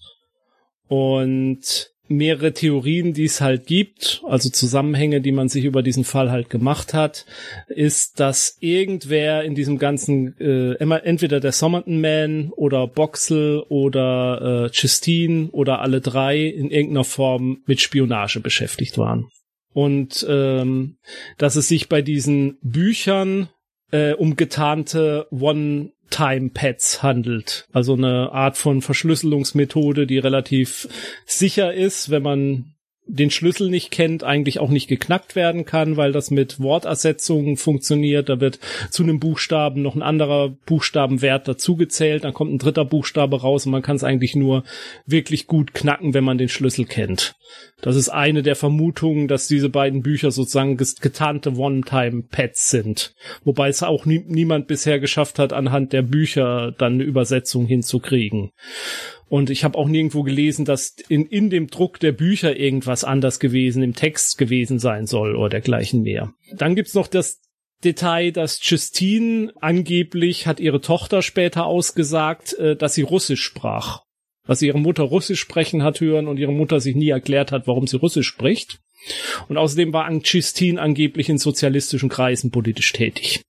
Und mehrere Theorien, die es halt gibt, also Zusammenhänge, die man sich über diesen Fall halt gemacht hat, ist, dass irgendwer in diesem ganzen, äh, entweder der Somerton Man oder Boxel oder äh, Justine oder alle drei in irgendeiner Form mit Spionage beschäftigt waren. Und ähm, dass es sich bei diesen Büchern äh, um getarnte One Time-Pads handelt. Also eine Art von Verschlüsselungsmethode, die relativ sicher ist, wenn man den Schlüssel nicht kennt, eigentlich auch nicht geknackt werden kann, weil das mit Wortersetzungen funktioniert. Da wird zu einem Buchstaben noch ein anderer Buchstabenwert dazugezählt, dann kommt ein dritter Buchstabe raus und man kann es eigentlich nur wirklich gut knacken, wenn man den Schlüssel kennt. Das ist eine der Vermutungen, dass diese beiden Bücher sozusagen getarnte One-Time-Pads sind. Wobei es auch nie, niemand bisher geschafft hat, anhand der Bücher dann eine Übersetzung hinzukriegen. Und ich habe auch nirgendwo gelesen, dass in, in dem Druck der Bücher irgendwas anders gewesen im Text gewesen sein soll oder dergleichen mehr. Dann gibt's noch das Detail, dass Justine angeblich hat ihre Tochter später ausgesagt, äh, dass sie Russisch sprach. Dass sie ihre Mutter Russisch sprechen hat hören und ihre Mutter sich nie erklärt hat, warum sie Russisch spricht. Und außerdem war Justine angeblich in sozialistischen Kreisen politisch tätig.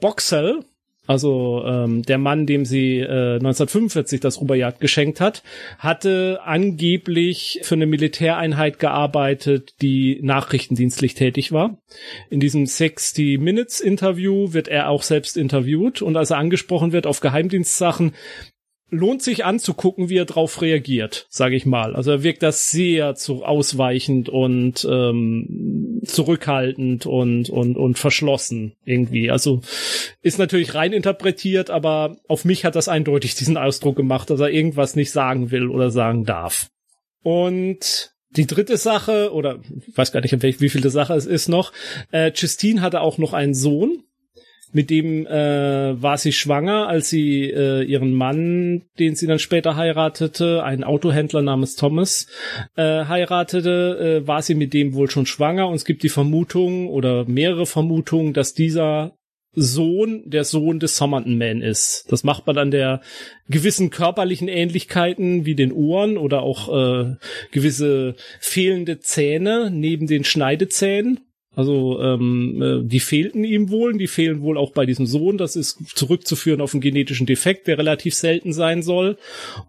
Boxel, also ähm, der Mann, dem sie äh, 1945 das Rubaiyat geschenkt hat, hatte angeblich für eine Militäreinheit gearbeitet, die nachrichtendienstlich tätig war. In diesem 60 Minutes Interview wird er auch selbst interviewt und als er angesprochen wird auf Geheimdienstsachen, lohnt sich anzugucken, wie er drauf reagiert, sage ich mal. Also er wirkt das sehr zu ausweichend und ähm, zurückhaltend und und und verschlossen irgendwie. Also ist natürlich rein interpretiert, aber auf mich hat das eindeutig diesen Ausdruck gemacht, dass er irgendwas nicht sagen will oder sagen darf. Und die dritte Sache, oder ich weiß gar nicht, wie viel Sache es ist noch, äh, Justine hatte auch noch einen Sohn, Mit dem äh, war sie schwanger, als sie äh, ihren Mann, den sie dann später heiratete, einen Autohändler namens Thomas, äh, heiratete, äh, war sie mit dem wohl schon schwanger. Und es gibt die Vermutung oder mehrere Vermutungen, dass dieser Sohn der Sohn des Somerton Man ist. Das macht man an der gewissen körperlichen Ähnlichkeiten wie den Ohren oder auch äh, gewisse fehlende Zähne neben den Schneidezähnen. Also ähm, äh, die fehlten ihm wohl, die fehlen wohl auch bei diesem Sohn. Das ist zurückzuführen auf einen genetischen Defekt, der relativ selten sein soll.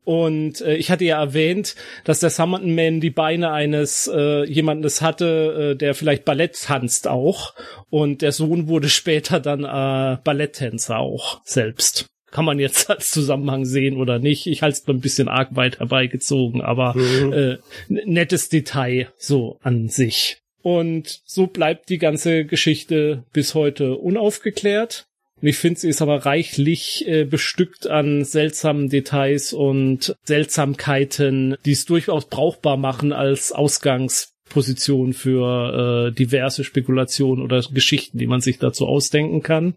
Und äh, ich hatte ja erwähnt, dass der Summerton Man die Beine eines äh, jemandes hatte, äh, der vielleicht Ballett tanzt auch. Und der Sohn wurde später dann äh, Balletttänzer auch selbst kann man jetzt als Zusammenhang sehen oder nicht. Ich halte es ein bisschen arg weit herbeigezogen, aber mhm. äh, nettes Detail so an sich. Und so bleibt die ganze Geschichte bis heute unaufgeklärt. Und ich finde, sie ist aber reichlich äh, bestückt an seltsamen Details und Seltsamkeiten, die es durchaus brauchbar machen als Ausgangs Position für äh, diverse Spekulationen oder Geschichten, die man sich dazu ausdenken kann.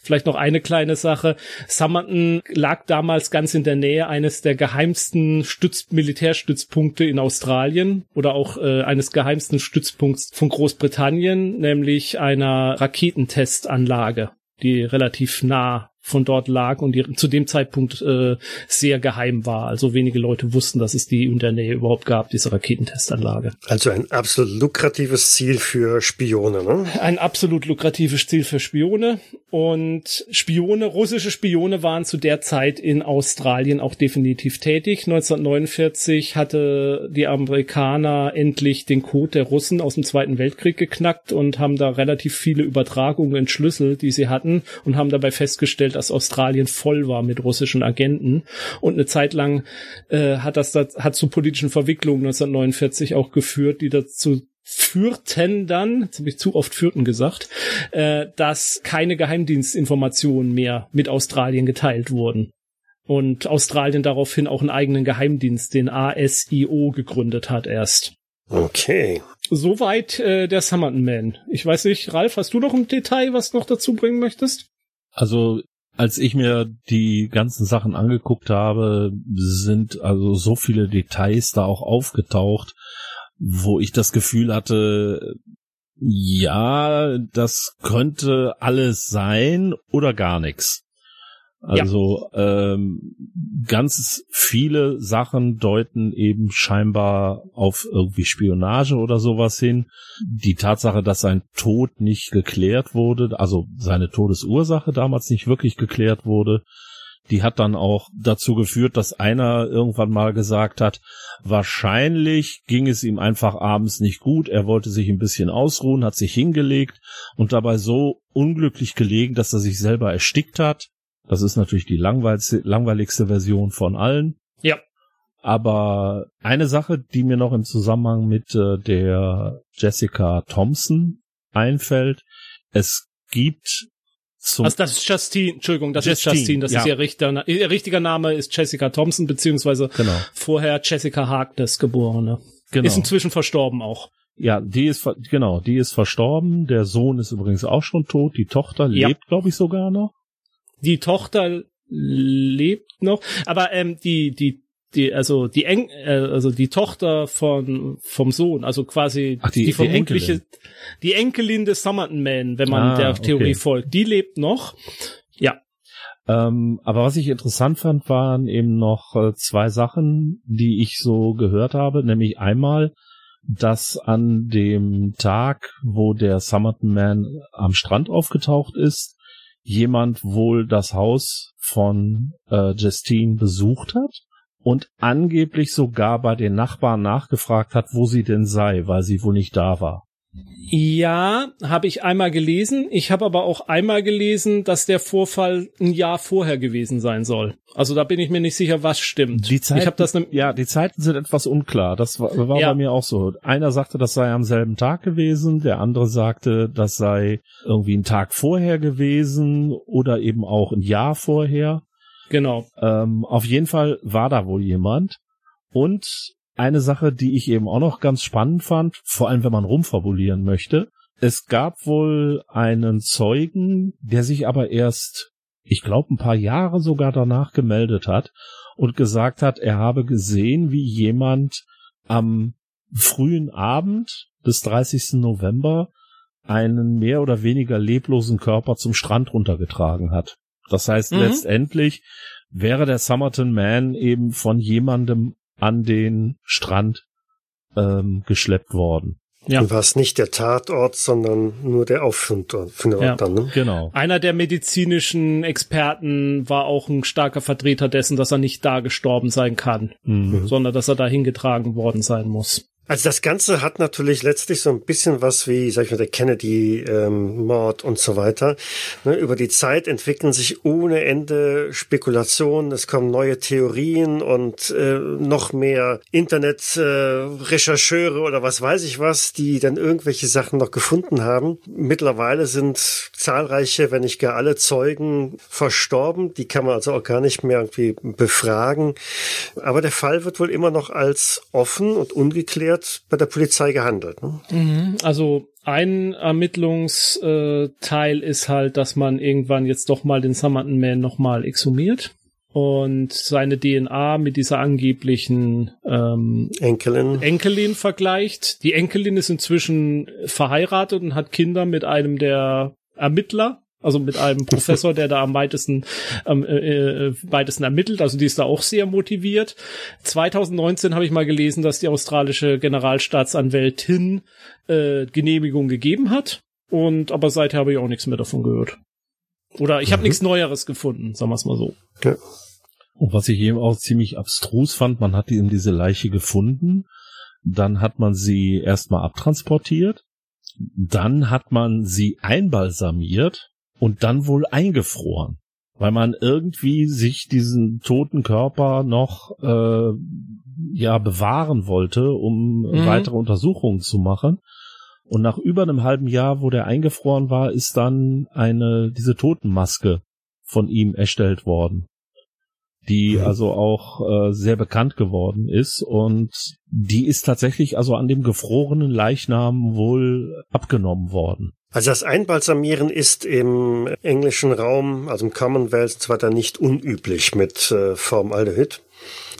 Vielleicht noch eine kleine Sache. Summerton lag damals ganz in der Nähe eines der geheimsten Stütz Militärstützpunkte in Australien oder auch äh, eines geheimsten Stützpunkts von Großbritannien, nämlich einer Raketentestanlage, die relativ nah von dort lag und die zu dem Zeitpunkt äh, sehr geheim war. Also wenige Leute wussten, dass es die in der Nähe überhaupt gab, diese Raketentestanlage. Also ein absolut lukratives Ziel für Spione, ne? Ein absolut lukratives Ziel für Spione. Und Spione, russische Spione waren zu der Zeit in Australien auch definitiv tätig. 1949 hatte die Amerikaner endlich den Code der Russen aus dem Zweiten Weltkrieg geknackt und haben da relativ viele Übertragungen entschlüsselt, die sie hatten und haben dabei festgestellt, dass Australien voll war mit russischen Agenten. Und eine Zeit lang äh, hat das, das hat zu politischen Verwicklungen 1949 auch geführt, die dazu führten dann, jetzt habe ich zu oft führten gesagt, äh, dass keine Geheimdienstinformationen mehr mit Australien geteilt wurden. Und Australien daraufhin auch einen eigenen Geheimdienst, den ASIO, gegründet hat erst. Okay. Soweit äh, der Summerton Man. Ich weiß nicht, Ralf, hast du noch ein Detail, was noch dazu bringen möchtest? Also als ich mir die ganzen Sachen angeguckt habe, sind also so viele Details da auch aufgetaucht, wo ich das Gefühl hatte, ja, das könnte alles sein oder gar nichts. Also ja. ähm, ganz viele Sachen deuten eben scheinbar auf irgendwie Spionage oder sowas hin. Die Tatsache, dass sein Tod nicht geklärt wurde, also seine Todesursache damals nicht wirklich geklärt wurde, die hat dann auch dazu geführt, dass einer irgendwann mal gesagt hat, wahrscheinlich ging es ihm einfach abends nicht gut, er wollte sich ein bisschen ausruhen, hat sich hingelegt und dabei so unglücklich gelegen, dass er sich selber erstickt hat das ist natürlich die langweiligste, langweiligste Version von allen. Ja. Aber eine Sache, die mir noch im Zusammenhang mit äh, der Jessica Thompson einfällt, es gibt zum also das ist Justine, Entschuldigung, das Justine, ist Justine, das ja. ist ihr richtiger, ihr richtiger Name ist Jessica Thompson, beziehungsweise genau. vorher Jessica Harkness geborene. Genau. Ist inzwischen verstorben auch. Ja, die ist genau, die ist verstorben. Der Sohn ist übrigens auch schon tot. Die Tochter ja. lebt, glaube ich, sogar noch die Tochter lebt noch, aber ähm, die die die also die Eng äh, also die Tochter von vom Sohn, also quasi Ach, die, die vermutliche die Enkelin. die Enkelin des Summerton Man, wenn man ah, der Theorie okay. folgt, die lebt noch. Ja. Ähm, aber was ich interessant fand, waren eben noch äh, zwei Sachen, die ich so gehört habe, nämlich einmal, dass an dem Tag, wo der Summerton Man am Strand aufgetaucht ist, jemand wohl das Haus von äh, Justine besucht hat und angeblich sogar bei den Nachbarn nachgefragt hat, wo sie denn sei, weil sie wohl nicht da war. Ja, habe ich einmal gelesen. Ich habe aber auch einmal gelesen, dass der Vorfall ein Jahr vorher gewesen sein soll. Also da bin ich mir nicht sicher, was stimmt. Die Zeiten, ich hab das ne ja, die Zeiten sind etwas unklar. Das war, war ja. bei mir auch so. Einer sagte, das sei am selben Tag gewesen, der andere sagte, das sei irgendwie ein Tag vorher gewesen oder eben auch ein Jahr vorher. Genau. Ähm, auf jeden Fall war da wohl jemand. Und eine Sache, die ich eben auch noch ganz spannend fand, vor allem wenn man rumfabulieren möchte, es gab wohl einen Zeugen, der sich aber erst, ich glaube, ein paar Jahre sogar danach gemeldet hat und gesagt hat, er habe gesehen, wie jemand am frühen Abend des 30. November einen mehr oder weniger leblosen Körper zum Strand runtergetragen hat. Das heißt, mhm. letztendlich wäre der Summerton Man eben von jemandem an den Strand ähm, geschleppt worden. Ja. War es nicht der Tatort, sondern nur der Auffindort ja, dann, ne? Genau. Einer der medizinischen Experten war auch ein starker Vertreter dessen, dass er nicht da gestorben sein kann, mhm. sondern dass er da hingetragen worden sein muss. Also das Ganze hat natürlich letztlich so ein bisschen was wie, sag ich mal, der Kennedy-Mord ähm, und so weiter. Ne, über die Zeit entwickeln sich ohne Ende Spekulationen, es kommen neue Theorien und äh, noch mehr Internet-Rechercheure äh, oder was weiß ich was, die dann irgendwelche Sachen noch gefunden haben. Mittlerweile sind zahlreiche, wenn nicht gar alle Zeugen verstorben. Die kann man also auch gar nicht mehr irgendwie befragen. Aber der Fall wird wohl immer noch als offen und ungeklärt wird bei der Polizei gehandelt. Ne? Mhm, also ein Ermittlungsteil ist halt, dass man irgendwann jetzt doch mal den Summerton Man nochmal exhumiert und seine DNA mit dieser angeblichen ähm, Enkelin. Enkelin vergleicht. Die Enkelin ist inzwischen verheiratet und hat Kinder mit einem der Ermittler also mit einem Professor, der da am weitesten, am äh, äh, weitesten ermittelt. Also die ist da auch sehr motiviert. 2019 habe ich mal gelesen, dass die australische Generalstaatsanwältin äh, Genehmigung gegeben hat. Und aber seither habe ich auch nichts mehr davon gehört. Oder ich habe mhm. nichts Neueres gefunden, sagen wir es mal so. Ja. Und was ich eben auch ziemlich abstrus fand, man hat eben diese Leiche gefunden, dann hat man sie erstmal abtransportiert, dann hat man sie einbalsamiert und dann wohl eingefroren, weil man irgendwie sich diesen toten Körper noch äh, ja bewahren wollte, um mhm. weitere Untersuchungen zu machen. Und nach über einem halben Jahr, wo der eingefroren war, ist dann eine diese Totenmaske von ihm erstellt worden, die mhm. also auch äh, sehr bekannt geworden ist und die ist tatsächlich also an dem gefrorenen Leichnam wohl abgenommen worden. Also das Einbalsamieren ist im englischen Raum, also im Commonwealth zwar da nicht unüblich mit äh, Formaldehyd.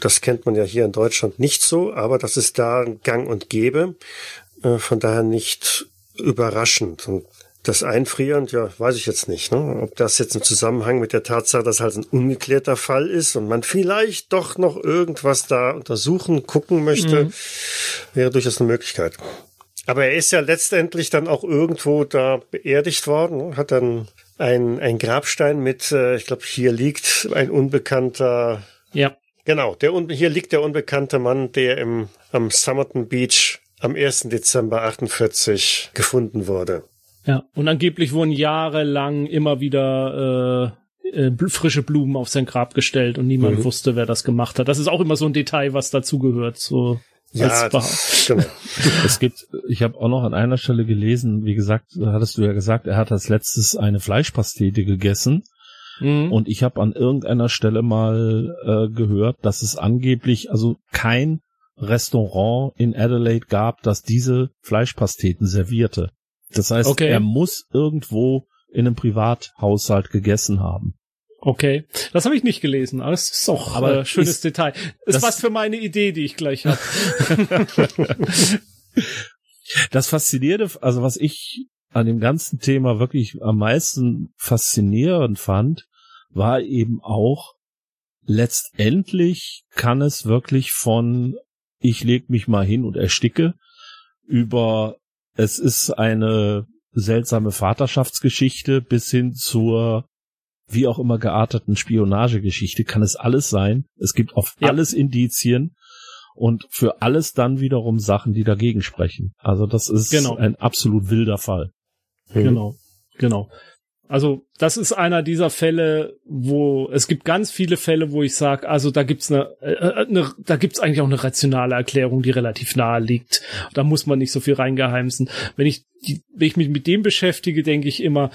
Das kennt man ja hier in Deutschland nicht so, aber das ist da gang und gäbe. Äh, von daher nicht überraschend. Und das Einfrieren, ja, weiß ich jetzt nicht, ne? ob das jetzt im Zusammenhang mit der Tatsache, dass halt ein ungeklärter Fall ist und man vielleicht doch noch irgendwas da untersuchen, gucken möchte, mhm. wäre durchaus eine Möglichkeit. Aber er ist ja letztendlich dann auch irgendwo da beerdigt worden, hat dann ein, ein Grabstein mit, äh, ich glaube, hier liegt ein unbekannter. Ja. Genau, der, hier liegt der unbekannte Mann, der im, am Somerton Beach am 1. Dezember 48 gefunden wurde. Ja, und angeblich wurden jahrelang immer wieder äh, äh, frische Blumen auf sein Grab gestellt und niemand mhm. wusste, wer das gemacht hat. Das ist auch immer so ein Detail, was dazugehört. So ja, das, genau. es gibt, ich habe auch noch an einer Stelle gelesen, wie gesagt, hattest du ja gesagt, er hat als letztes eine Fleischpastete gegessen. Mhm. Und ich habe an irgendeiner Stelle mal äh, gehört, dass es angeblich also kein Restaurant in Adelaide gab, das diese Fleischpasteten servierte. Das heißt, okay. er muss irgendwo in einem Privathaushalt gegessen haben. Okay, das habe ich nicht gelesen, aber es ist auch aber äh, schönes ist, Detail. Ist was für meine Idee, die ich gleich habe. das Faszinierende, also was ich an dem ganzen Thema wirklich am meisten faszinierend fand, war eben auch, letztendlich kann es wirklich von ich leg mich mal hin und ersticke über es ist eine seltsame Vaterschaftsgeschichte bis hin zur wie auch immer gearteten Spionagegeschichte kann es alles sein. Es gibt auf ja. alles Indizien und für alles dann wiederum Sachen, die dagegen sprechen. Also das ist genau. ein absolut wilder Fall. Mhm. Genau, genau. Also das ist einer dieser Fälle, wo es gibt ganz viele Fälle, wo ich sage, also da gibt's eine, äh, eine, da gibt's eigentlich auch eine rationale Erklärung, die relativ nahe liegt. Da muss man nicht so viel reingeheimsen. Wenn ich, die, wenn ich mich mit dem beschäftige, denke ich immer,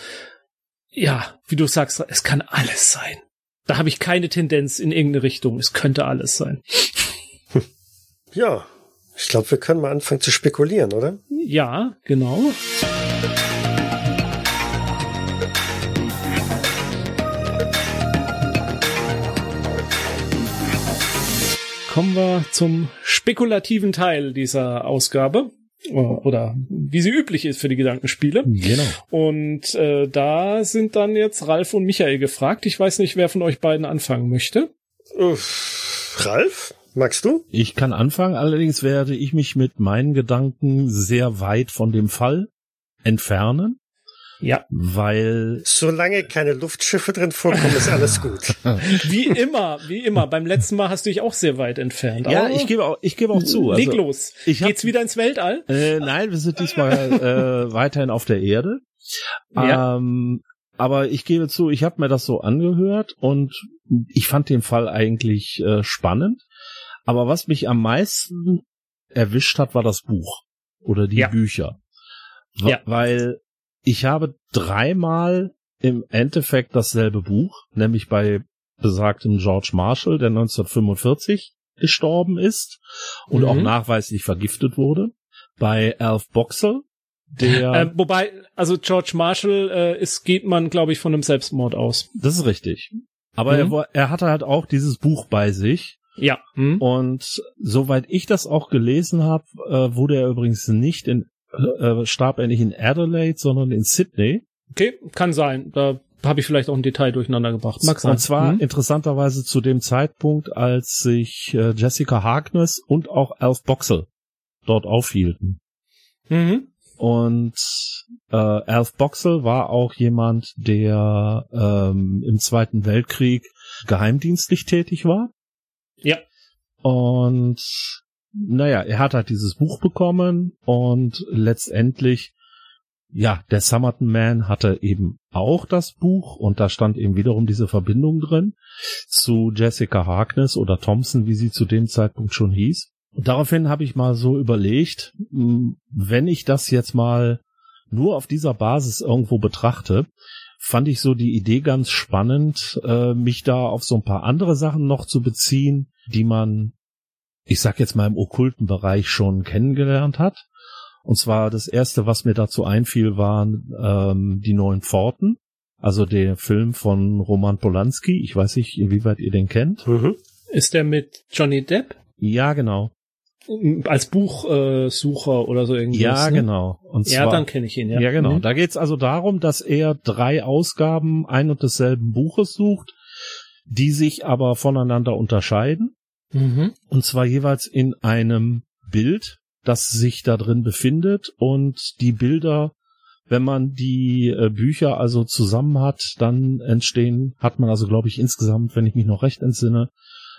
ja, wie du sagst, es kann alles sein. Da habe ich keine Tendenz in irgendeine Richtung. Es könnte alles sein. Ja, ich glaube, wir können mal anfangen zu spekulieren, oder? Ja, genau. Kommen wir zum spekulativen Teil dieser Ausgabe oder wie sie üblich ist für die Gedankenspiele. Genau. Und äh, da sind dann jetzt Ralf und Michael gefragt. Ich weiß nicht, wer von euch beiden anfangen möchte. Uff, Ralf, magst du? Ich kann anfangen, allerdings werde ich mich mit meinen Gedanken sehr weit von dem Fall entfernen. Ja. Weil. Solange keine Luftschiffe drin vorkommen, ist alles gut. wie immer, wie immer. Beim letzten Mal hast du dich auch sehr weit entfernt. Ja, ich gebe auch, ich gebe auch zu. Leg also, los. Ich hab, Geht's wieder ins Weltall? Äh, nein, wir sind diesmal äh, weiterhin auf der Erde. Ja. Ähm, aber ich gebe zu, ich habe mir das so angehört und ich fand den Fall eigentlich äh, spannend. Aber was mich am meisten erwischt hat, war das Buch oder die ja. Bücher. Ja. Weil ich habe dreimal im Endeffekt dasselbe Buch, nämlich bei besagtem George Marshall, der 1945 gestorben ist und mhm. auch nachweislich vergiftet wurde. Bei Alf Boxell, der. Äh, wobei, also George Marshall äh, ist, geht man, glaube ich, von einem Selbstmord aus. Das ist richtig. Aber mhm. er, er hatte halt auch dieses Buch bei sich. Ja. Mhm. Und soweit ich das auch gelesen habe, äh, wurde er übrigens nicht in äh, starb er nicht in Adelaide, sondern in Sydney. Okay, kann sein. Da habe ich vielleicht auch ein Detail durcheinander gebracht. Mag sein. Und zwar mhm. interessanterweise zu dem Zeitpunkt, als sich äh, Jessica Harkness und auch Alf Boxell dort aufhielten. Mhm. Und äh, Alf Boxell war auch jemand, der ähm, im Zweiten Weltkrieg geheimdienstlich tätig war. Ja. Und naja, er hat halt dieses Buch bekommen und letztendlich, ja, der Summerton Man hatte eben auch das Buch und da stand eben wiederum diese Verbindung drin zu Jessica Harkness oder Thompson, wie sie zu dem Zeitpunkt schon hieß. Und daraufhin habe ich mal so überlegt, hm, wenn ich das jetzt mal nur auf dieser Basis irgendwo betrachte, fand ich so die Idee ganz spannend, äh, mich da auf so ein paar andere Sachen noch zu beziehen, die man ich sag jetzt mal im okkulten Bereich schon kennengelernt hat. Und zwar das erste, was mir dazu einfiel, waren ähm, die neuen Pforten. Also der Film von Roman Polanski. Ich weiß nicht, inwieweit ihr den kennt. Mhm. Ist der mit Johnny Depp? Ja, genau. Als Buchsucher oder so irgendwas. Ja, ne? genau. Und zwar, ja, dann kenne ich ihn, ja. Ja, genau. Mhm. Da geht's also darum, dass er drei Ausgaben ein und desselben Buches sucht, die sich aber voneinander unterscheiden. Mhm. Und zwar jeweils in einem Bild, das sich da drin befindet und die Bilder, wenn man die äh, Bücher also zusammen hat, dann entstehen, hat man also glaube ich insgesamt, wenn ich mich noch recht entsinne,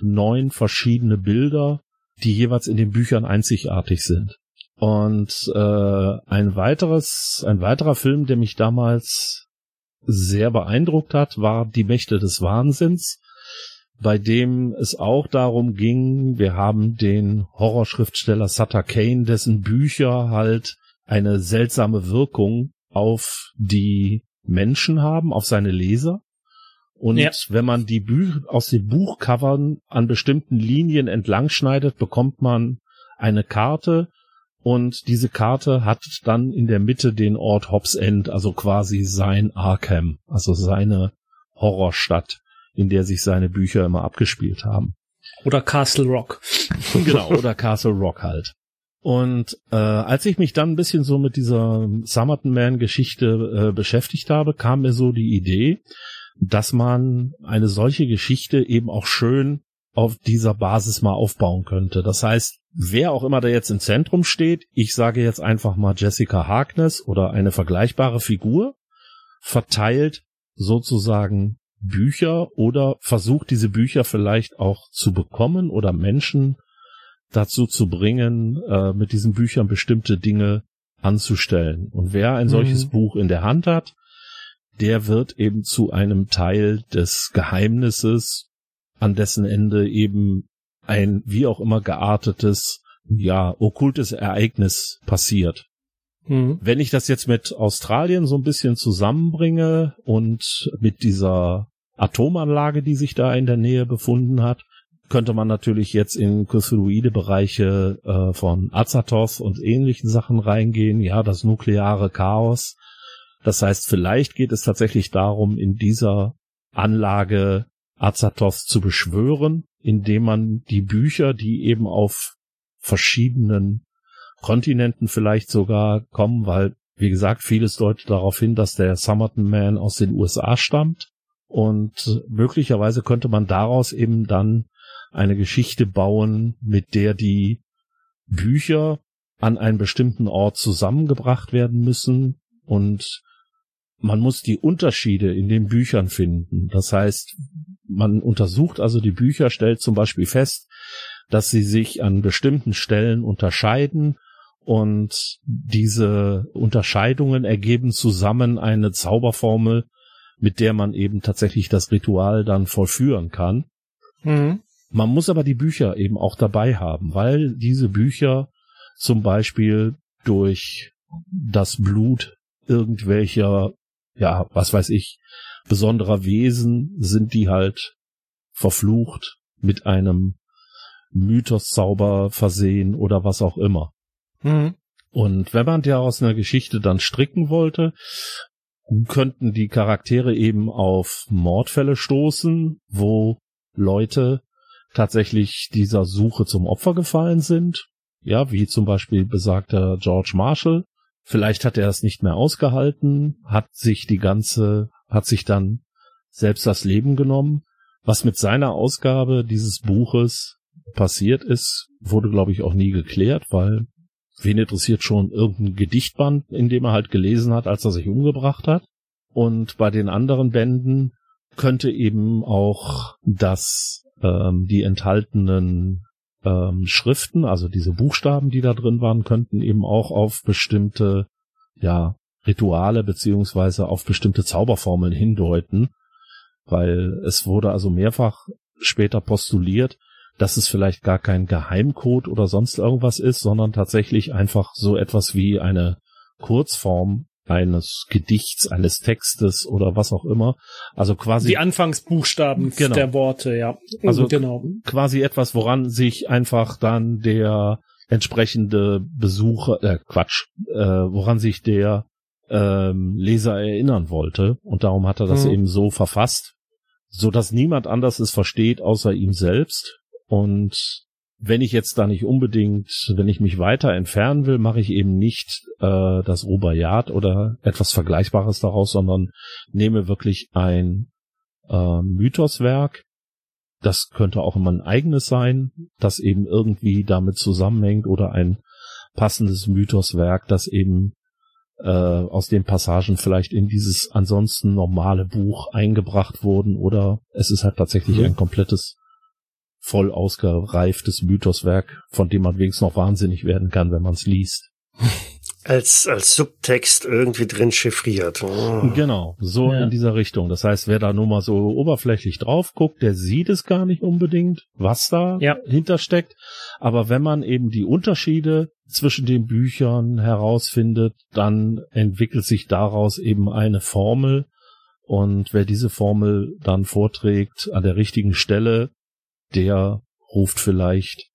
neun verschiedene Bilder, die jeweils in den Büchern einzigartig sind. Und äh, ein weiteres, ein weiterer Film, der mich damals sehr beeindruckt hat, war Die Mächte des Wahnsinns bei dem es auch darum ging, wir haben den Horrorschriftsteller Sutter Kane, dessen Bücher halt eine seltsame Wirkung auf die Menschen haben, auf seine Leser. Und ja. wenn man die Bücher aus den Buchcovern an bestimmten Linien entlang schneidet, bekommt man eine Karte und diese Karte hat dann in der Mitte den Ort Hobbs End, also quasi sein Arkham, also seine Horrorstadt in der sich seine Bücher immer abgespielt haben. Oder Castle Rock. genau, oder Castle Rock halt. Und äh, als ich mich dann ein bisschen so mit dieser Summerton Man Geschichte äh, beschäftigt habe, kam mir so die Idee, dass man eine solche Geschichte eben auch schön auf dieser Basis mal aufbauen könnte. Das heißt, wer auch immer da jetzt im Zentrum steht, ich sage jetzt einfach mal Jessica Harkness oder eine vergleichbare Figur, verteilt sozusagen Bücher oder versucht diese Bücher vielleicht auch zu bekommen oder Menschen dazu zu bringen, äh, mit diesen Büchern bestimmte Dinge anzustellen. Und wer ein solches mhm. Buch in der Hand hat, der wird eben zu einem Teil des Geheimnisses, an dessen Ende eben ein wie auch immer geartetes, ja, okkultes Ereignis passiert. Mhm. Wenn ich das jetzt mit Australien so ein bisschen zusammenbringe und mit dieser Atomanlage, die sich da in der Nähe befunden hat, könnte man natürlich jetzt in Cthulhuide Bereiche äh, von Azathoth und ähnlichen Sachen reingehen. Ja, das nukleare Chaos. Das heißt, vielleicht geht es tatsächlich darum, in dieser Anlage Azathoth zu beschwören, indem man die Bücher, die eben auf verschiedenen Kontinenten vielleicht sogar kommen, weil, wie gesagt, vieles deutet darauf hin, dass der Summerton Man aus den USA stammt. Und möglicherweise könnte man daraus eben dann eine Geschichte bauen, mit der die Bücher an einen bestimmten Ort zusammengebracht werden müssen und man muss die Unterschiede in den Büchern finden. Das heißt, man untersucht also die Bücher, stellt zum Beispiel fest, dass sie sich an bestimmten Stellen unterscheiden und diese Unterscheidungen ergeben zusammen eine Zauberformel, mit der man eben tatsächlich das Ritual dann vollführen kann. Mhm. Man muss aber die Bücher eben auch dabei haben, weil diese Bücher zum Beispiel durch das Blut irgendwelcher, ja, was weiß ich, besonderer Wesen sind die halt verflucht mit einem Mythoszauber versehen oder was auch immer. Mhm. Und wenn man daraus eine Geschichte dann stricken wollte, könnten die Charaktere eben auf Mordfälle stoßen, wo Leute tatsächlich dieser Suche zum Opfer gefallen sind. Ja, wie zum Beispiel besagter George Marshall. Vielleicht hat er es nicht mehr ausgehalten, hat sich die ganze, hat sich dann selbst das Leben genommen. Was mit seiner Ausgabe dieses Buches passiert ist, wurde, glaube ich, auch nie geklärt, weil wen interessiert schon irgendein Gedichtband, in dem er halt gelesen hat, als er sich umgebracht hat. Und bei den anderen Bänden könnte eben auch das ähm, die enthaltenen ähm, Schriften, also diese Buchstaben, die da drin waren, könnten eben auch auf bestimmte ja Rituale beziehungsweise auf bestimmte Zauberformeln hindeuten, weil es wurde also mehrfach später postuliert, dass es vielleicht gar kein Geheimcode oder sonst irgendwas ist, sondern tatsächlich einfach so etwas wie eine Kurzform eines Gedichts, eines Textes oder was auch immer. Also quasi. Die Anfangsbuchstaben genau. der Worte, ja. Also genau. quasi etwas, woran sich einfach dann der entsprechende Besucher, äh, Quatsch, äh, woran sich der ähm, Leser erinnern wollte. Und darum hat er das mhm. eben so verfasst, so dass niemand anders es versteht, außer ihm selbst. Und wenn ich jetzt da nicht unbedingt, wenn ich mich weiter entfernen will, mache ich eben nicht äh, das Rubaiyat oder etwas Vergleichbares daraus, sondern nehme wirklich ein äh, Mythoswerk. Das könnte auch immer ein eigenes sein, das eben irgendwie damit zusammenhängt oder ein passendes Mythoswerk, das eben äh, aus den Passagen vielleicht in dieses ansonsten normale Buch eingebracht wurden oder es ist halt tatsächlich mhm. ein komplettes voll ausgereiftes Mythoswerk, von dem man wenigstens noch wahnsinnig werden kann, wenn man es liest. Als, als Subtext irgendwie drin chiffriert. Oh. Genau, so ja. in dieser Richtung. Das heißt, wer da nur mal so oberflächlich drauf guckt, der sieht es gar nicht unbedingt, was da ja. hintersteckt. Aber wenn man eben die Unterschiede zwischen den Büchern herausfindet, dann entwickelt sich daraus eben eine Formel. Und wer diese Formel dann vorträgt an der richtigen Stelle, der ruft vielleicht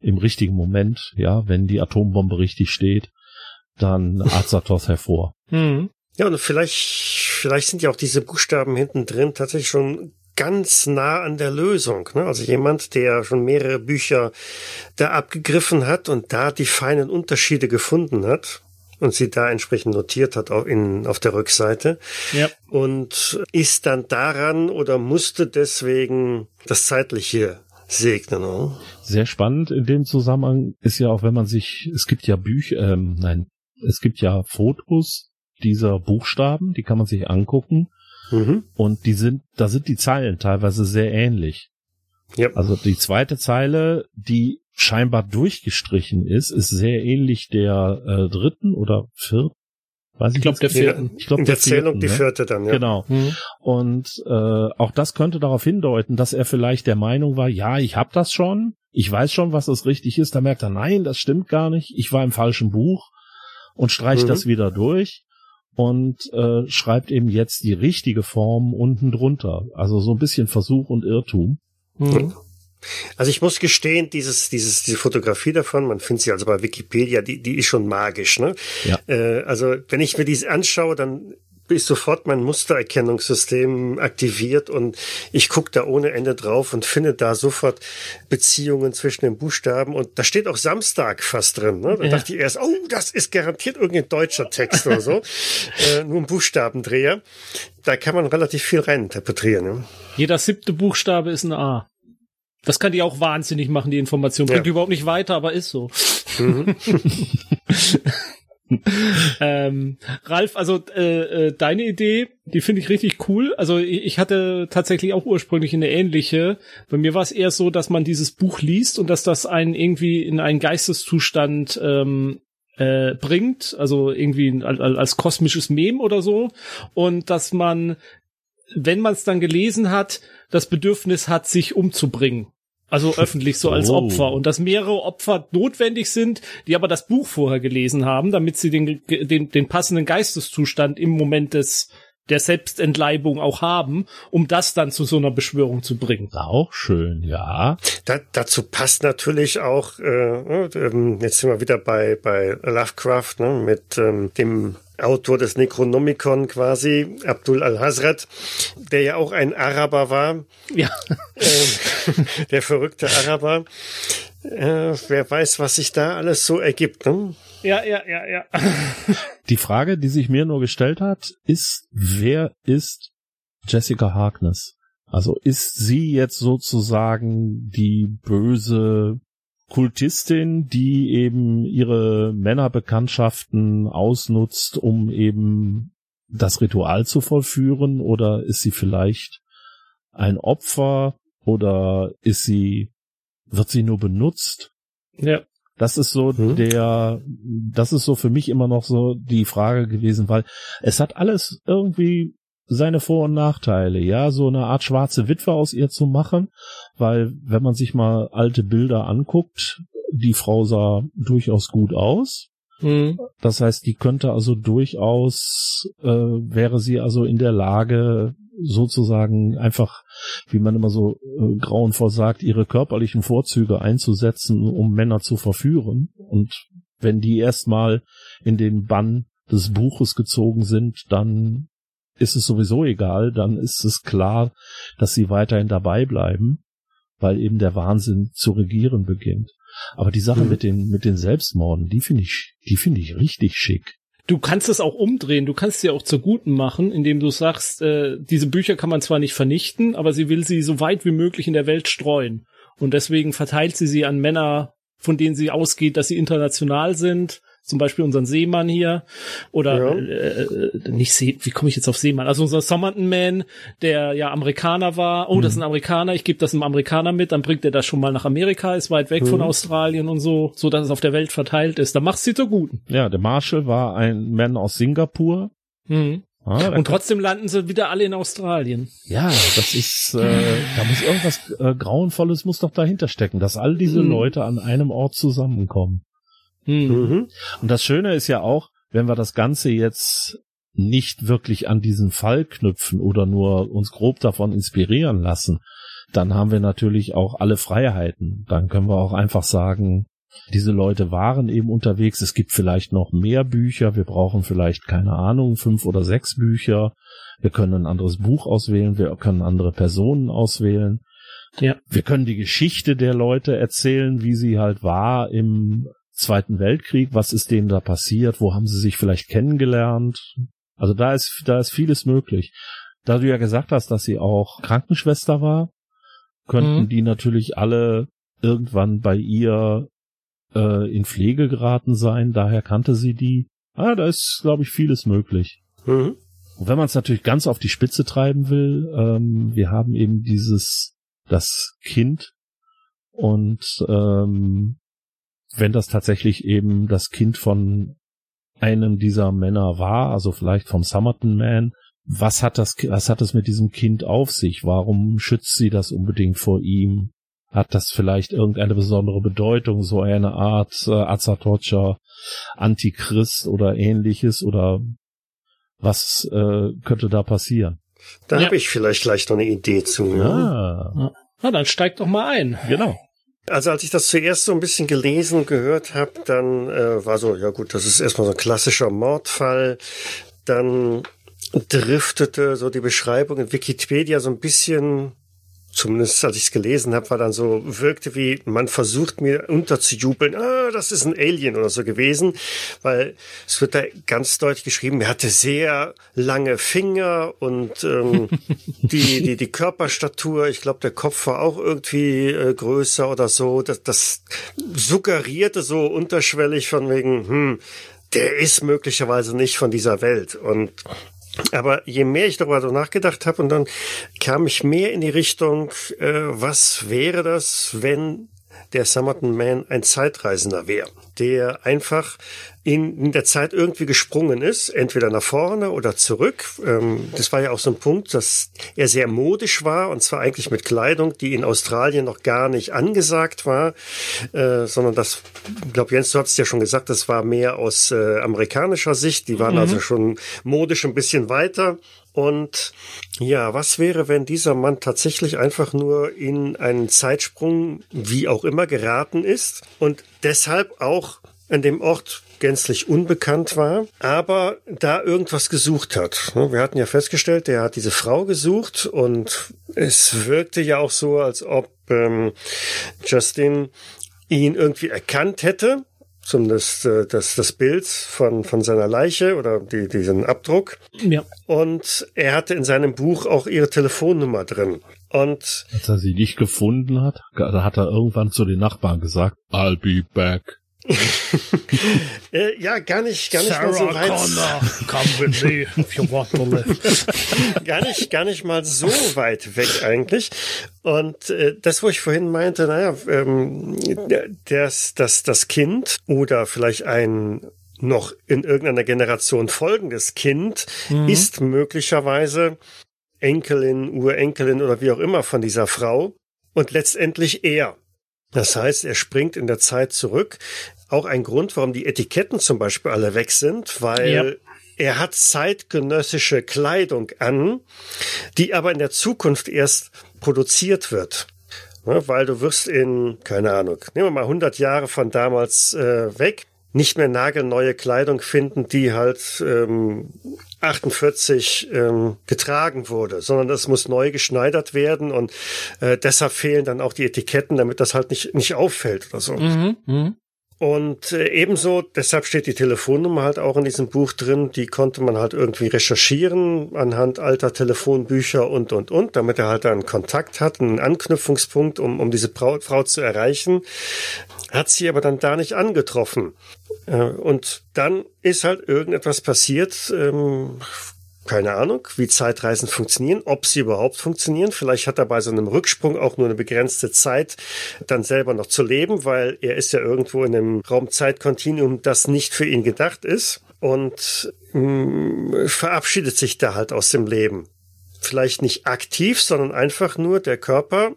im richtigen Moment, ja, wenn die Atombombe richtig steht, dann Azathoth hervor. Hm. Ja, und vielleicht, vielleicht sind ja auch diese Buchstaben hinten drin tatsächlich schon ganz nah an der Lösung. Ne? Also jemand, der schon mehrere Bücher da abgegriffen hat und da die feinen Unterschiede gefunden hat und sie da entsprechend notiert hat auch in, auf der Rückseite. Ja. Und ist dann daran oder musste deswegen das Zeitliche segnen. Oder? Sehr spannend in dem Zusammenhang ist ja auch, wenn man sich, es gibt ja Bücher, ähm, nein, es gibt ja Fotos dieser Buchstaben, die kann man sich angucken. Mhm. Und die sind, da sind die Zeilen teilweise sehr ähnlich. Ja. Also die zweite Zeile, die scheinbar durchgestrichen ist, ist sehr ähnlich der äh, dritten oder vierten. Weiß ich glaube der vierten. Ich glaube der, der Zählung vierten, die ne? vierte dann. Ja. Genau. Mhm. Und äh, auch das könnte darauf hindeuten, dass er vielleicht der Meinung war, ja, ich habe das schon, ich weiß schon, was das richtig ist. Da merkt er, nein, das stimmt gar nicht. Ich war im falschen Buch und streicht mhm. das wieder durch und äh, schreibt eben jetzt die richtige Form unten drunter. Also so ein bisschen Versuch und Irrtum. Mhm. Also ich muss gestehen, dieses, dieses, diese Fotografie davon, man findet sie also bei Wikipedia, die, die ist schon magisch, ne? Ja. Äh, also wenn ich mir diese anschaue, dann ist sofort mein Mustererkennungssystem aktiviert und ich gucke da ohne Ende drauf und finde da sofort Beziehungen zwischen den Buchstaben und da steht auch Samstag fast drin. Ne? Da ja. dachte ich erst, oh, das ist garantiert irgendein deutscher Text oder so. äh, nur ein Buchstabendreher. Da kann man relativ viel reininterpretieren. Ne? Jeder siebte Buchstabe ist ein A. Das kann die auch wahnsinnig machen, die Information. Bringt ja. überhaupt nicht weiter, aber ist so. Mhm. ähm, Ralf, also äh, äh, deine Idee, die finde ich richtig cool. Also ich, ich, hatte tatsächlich auch ursprünglich eine ähnliche. Bei mir war es eher so, dass man dieses Buch liest und dass das einen irgendwie in einen Geisteszustand ähm, äh, bringt, also irgendwie als, als kosmisches Mem oder so. Und dass man, wenn man es dann gelesen hat, das Bedürfnis hat, sich umzubringen. Also öffentlich so als oh. Opfer und dass mehrere Opfer notwendig sind, die aber das Buch vorher gelesen haben, damit sie den, den, den passenden Geisteszustand im Moment des der Selbstentleibung auch haben, um das dann zu so einer Beschwörung zu bringen. Auch schön, ja. Da, dazu passt natürlich auch, äh, äh, jetzt sind wir wieder bei, bei Lovecraft, ne, mit ähm, dem Autor des Necronomicon quasi, Abdul al-Hazrat, der ja auch ein Araber war. Ja. Äh, der verrückte Araber. Äh, wer weiß, was sich da alles so ergibt. Ne? Ja, ja, ja, ja. Die Frage, die sich mir nur gestellt hat, ist, wer ist Jessica Harkness? Also ist sie jetzt sozusagen die böse Kultistin, die eben ihre Männerbekanntschaften ausnutzt, um eben das Ritual zu vollführen? Oder ist sie vielleicht ein Opfer? Oder ist sie, wird sie nur benutzt? Ja. Das ist so hm. der, das ist so für mich immer noch so die Frage gewesen, weil es hat alles irgendwie seine Vor- und Nachteile, ja, so eine Art schwarze Witwe aus ihr zu machen, weil wenn man sich mal alte Bilder anguckt, die Frau sah durchaus gut aus. Mhm. Das heißt, die könnte also durchaus, äh, wäre sie also in der Lage, sozusagen einfach, wie man immer so äh, grauenvoll sagt, ihre körperlichen Vorzüge einzusetzen, um Männer zu verführen. Und wenn die erstmal in den Bann des Buches gezogen sind, dann ist es sowieso egal, dann ist es klar, dass sie weiterhin dabei bleiben, weil eben der Wahnsinn zu regieren beginnt. Aber die Sache mhm. mit den, mit den Selbstmorden, die finde ich, die finde ich richtig schick. Du kannst es auch umdrehen, du kannst sie auch zur Guten machen, indem du sagst, äh, diese Bücher kann man zwar nicht vernichten, aber sie will sie so weit wie möglich in der Welt streuen. Und deswegen verteilt sie sie an Männer, von denen sie ausgeht, dass sie international sind zum Beispiel unseren Seemann hier oder ja. äh, äh nicht See, wie komme ich jetzt auf Seemann? Also unser Somerton Man, der ja Amerikaner war. Oh, mhm. das ist ein Amerikaner. Ich gebe das einem Amerikaner mit, dann bringt er das schon mal nach Amerika, ist weit weg mhm. von Australien und so, so dass es auf der Welt verteilt ist. Da macht sie zur Guten. Ja, der Marshall war ein Mann aus Singapur. Mhm. Ah, und trotzdem landen sie wieder alle in Australien. Ja, das ist, äh, da muss irgendwas äh, Grauenvolles muss doch dahinter stecken, dass all diese mhm. Leute an einem Ort zusammenkommen. Mhm. mhm. Und das Schöne ist ja auch, wenn wir das Ganze jetzt nicht wirklich an diesen Fall knüpfen oder nur uns grob davon inspirieren lassen, dann haben wir natürlich auch alle Freiheiten. Dann können wir auch einfach sagen, diese Leute waren eben unterwegs. Es gibt vielleicht noch mehr Bücher. Wir brauchen vielleicht, keine Ahnung, fünf oder sechs Bücher. Wir können ein anderes Buch auswählen. Wir können andere Personen auswählen. Ja. Wir können die Geschichte der Leute erzählen, wie sie halt war im Zweiten Weltkrieg, was ist denen da passiert, wo haben sie sich vielleicht kennengelernt? Also da ist, da ist vieles möglich. Da du ja gesagt hast, dass sie auch Krankenschwester war, könnten mhm. die natürlich alle irgendwann bei ihr äh, in Pflege geraten sein, daher kannte sie die. Ah, da ist, glaube ich, vieles möglich. Mhm. Und wenn man es natürlich ganz auf die Spitze treiben will, ähm, wir haben eben dieses, das Kind und ähm, wenn das tatsächlich eben das Kind von einem dieser Männer war, also vielleicht vom Summerton Man, was hat das, was hat es mit diesem Kind auf sich? Warum schützt sie das unbedingt vor ihm? Hat das vielleicht irgendeine besondere Bedeutung, so eine Art äh, Azathocha, Antichrist oder ähnliches? Oder was äh, könnte da passieren? Da ja. habe ich vielleicht gleich noch eine Idee zu. Ja. Ah. Na, dann steig doch mal ein. Genau. Also als ich das zuerst so ein bisschen gelesen, gehört habe, dann äh, war so, ja gut, das ist erstmal so ein klassischer Mordfall. Dann driftete so die Beschreibung in Wikipedia so ein bisschen zumindest als ich es gelesen habe, war dann so, wirkte wie, man versucht mir unterzujubeln, ah, das ist ein Alien oder so gewesen, weil es wird da ganz deutlich geschrieben, er hatte sehr lange Finger und ähm, die, die, die Körperstatur, ich glaube, der Kopf war auch irgendwie äh, größer oder so. Das, das suggerierte so unterschwellig von wegen, hm, der ist möglicherweise nicht von dieser Welt. Und aber je mehr ich darüber so nachgedacht habe und dann kam ich mehr in die Richtung, äh, was wäre das, wenn der Summerton Man ein Zeitreisender wäre, der einfach in, der Zeit irgendwie gesprungen ist, entweder nach vorne oder zurück. Ähm, das war ja auch so ein Punkt, dass er sehr modisch war und zwar eigentlich mit Kleidung, die in Australien noch gar nicht angesagt war, äh, sondern das, ich glaube Jens, du hast ja schon gesagt, das war mehr aus äh, amerikanischer Sicht. Die waren mhm. also schon modisch ein bisschen weiter. Und ja, was wäre, wenn dieser Mann tatsächlich einfach nur in einen Zeitsprung, wie auch immer, geraten ist und deshalb auch an dem Ort gänzlich unbekannt war, aber da irgendwas gesucht hat. Wir hatten ja festgestellt, der hat diese Frau gesucht und es wirkte ja auch so, als ob ähm, Justin ihn irgendwie erkannt hätte zumindest äh, das, das Bild von, von seiner Leiche oder die, diesen Abdruck. Ja. Und er hatte in seinem Buch auch ihre Telefonnummer drin. Und als er sie nicht gefunden hat, da hat er irgendwann zu den Nachbarn gesagt, I'll be back. äh, ja, gar nicht, gar nicht Sarah mal so weit. Connor, come with me if you want to live. gar nicht, gar nicht mal so weit weg eigentlich. Und äh, das, wo ich vorhin meinte, naja, ähm, das, das, das Kind oder vielleicht ein noch in irgendeiner Generation folgendes Kind mhm. ist möglicherweise Enkelin, Urenkelin oder wie auch immer von dieser Frau und letztendlich er. Das heißt, er springt in der Zeit zurück auch ein Grund, warum die Etiketten zum Beispiel alle weg sind, weil ja. er hat zeitgenössische Kleidung an, die aber in der Zukunft erst produziert wird. Ne, weil du wirst in, keine Ahnung, nehmen wir mal 100 Jahre von damals äh, weg, nicht mehr nagelneue Kleidung finden, die halt ähm, 48 ähm, getragen wurde, sondern das muss neu geschneidert werden und äh, deshalb fehlen dann auch die Etiketten, damit das halt nicht, nicht auffällt oder so. Mhm, mh. Und äh, ebenso, deshalb steht die Telefonnummer halt auch in diesem Buch drin, die konnte man halt irgendwie recherchieren anhand alter Telefonbücher und, und, und, damit er halt einen Kontakt hat, einen Anknüpfungspunkt, um, um diese Frau, Frau zu erreichen. Hat sie aber dann da nicht angetroffen. Äh, und dann ist halt irgendetwas passiert, ähm, keine Ahnung, wie Zeitreisen funktionieren, ob sie überhaupt funktionieren. Vielleicht hat er bei so einem Rücksprung auch nur eine begrenzte Zeit, dann selber noch zu leben, weil er ist ja irgendwo in einem Raumzeitkontinuum, das nicht für ihn gedacht ist und mh, mm, verabschiedet sich da halt aus dem Leben. Vielleicht nicht aktiv, sondern einfach nur der Körper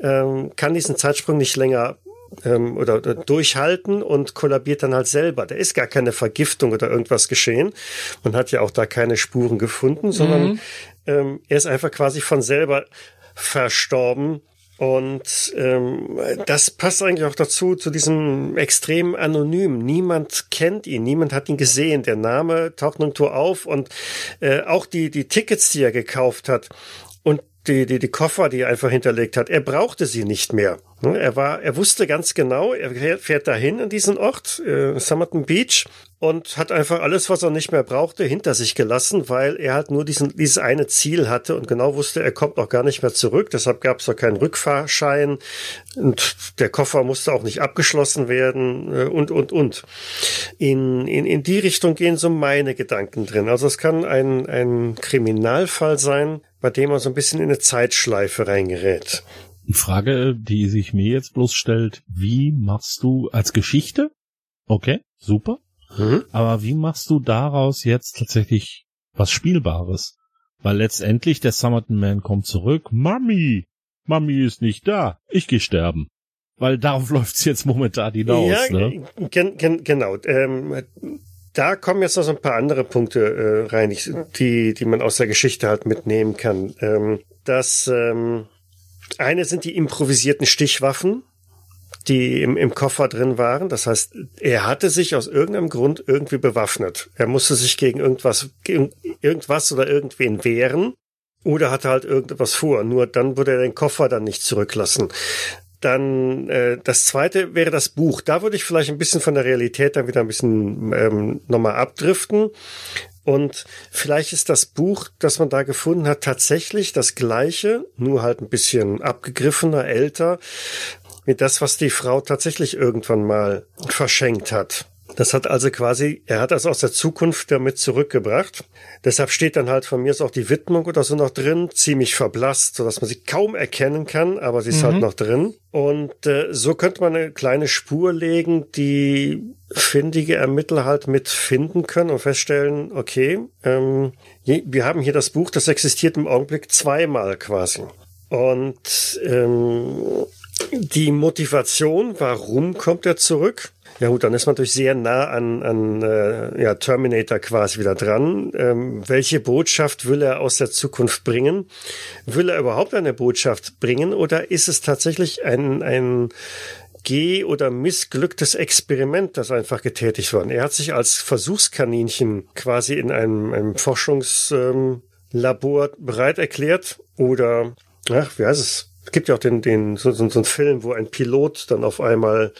ähm, kann diesen Zeitsprung nicht länger ähm, oder, oder durchhalten und kollabiert dann halt selber. Da ist gar keine Vergiftung oder irgendwas geschehen. Man hat ja auch da keine Spuren gefunden, sondern mhm. ähm, er ist einfach quasi von selber verstorben. Und ähm, das passt eigentlich auch dazu, zu diesem extrem anonym. Niemand kennt ihn, niemand hat ihn gesehen. Der Name taucht nirgendwo auf und äh, auch die, die Tickets, die er gekauft hat die, die, die Koffer, die er einfach hinterlegt hat, er brauchte sie nicht mehr. Ne, er war, er wusste ganz genau, er fährt dahin in diesen Ort, äh, Somerton Beach, und hat einfach alles, was er nicht mehr brauchte, hinter sich gelassen, weil er halt nur diesen, dieses eine Ziel hatte und genau wusste, er kommt auch gar nicht mehr zurück. Deshalb gab es auch keinen Rückfahrschein und der Koffer musste auch nicht abgeschlossen werden äh, und, und, und. In, in, in die Richtung gehen so meine Gedanken drin. Also es kann ein, ein Kriminalfall sein, bei dem er so ein bisschen in eine Zeitschleife reingerät. Die Frage, die sich mir jetzt bloß stellt, wie machst du als Geschichte? Okay, super. Mhm. Aber wie machst du daraus jetzt tatsächlich was Spielbares? Weil letztendlich der Summerton Man kommt zurück. Mami! Mami ist nicht da. Ich geh sterben. Weil darauf läuft's jetzt momentan hinaus. Ja, ne? gen, gen, genau. Ähm, da kommen jetzt noch so ein paar andere Punkte äh, rein, die, die man aus der Geschichte halt mitnehmen kann. Ähm, dass ähm, Eine sind die improvisierten Stichwaffen, die im, im Koffer drin waren. Das heißt, er hatte sich aus irgendeinem Grund irgendwie bewaffnet. Er musste sich gegen irgendwas, gegen irgendwas oder irgendwen wehren oder hatte halt irgendetwas vor. Nur dann würde er den Koffer dann nicht zurücklassen. Dann äh, das zweite wäre das Buch. Da würde ich vielleicht ein bisschen von der Realität dann wieder ein bisschen ähm, nochmal abdriften. Und vielleicht ist das Buch, das man da gefunden hat, tatsächlich das gleiche, nur halt ein bisschen abgegriffener, älter, wie das, was die Frau tatsächlich irgendwann mal verschenkt hat. Das hat also quasi, er hat das aus der Zukunft damit zurückgebracht. Deshalb steht dann halt von mir aus auch die Widmung oder so noch drin, ziemlich verblasst, sodass man sie kaum erkennen kann, aber sie ist halt mhm. halt noch drin. Und äh, so könnte man eine kleine Spur legen, die findige Ermittler halt mitfinden können und feststellen, okay, ähm, wir haben hier das Buch, das existiert im Augenblick zweimal quasi. Und ähm, die Motivation, warum kommt er zurück? Ja gut, dann ist man natürlich sehr nah an, an äh, ja, Terminator quasi wieder dran. Ähm, welche Botschaft will er aus der Zukunft bringen? Will er überhaupt eine Botschaft bringen oder ist es tatsächlich ein, ein geh- oder missglücktes Experiment, das einfach getätigt worden? Er hat sich als Versuchskaninchen quasi in einem, einem Forschungslabor ähm, bereit erklärt oder, ach, wie heißt es? Es gibt ja auch den, den, so, so, so einen Film, wo ein Pilot dann auf einmal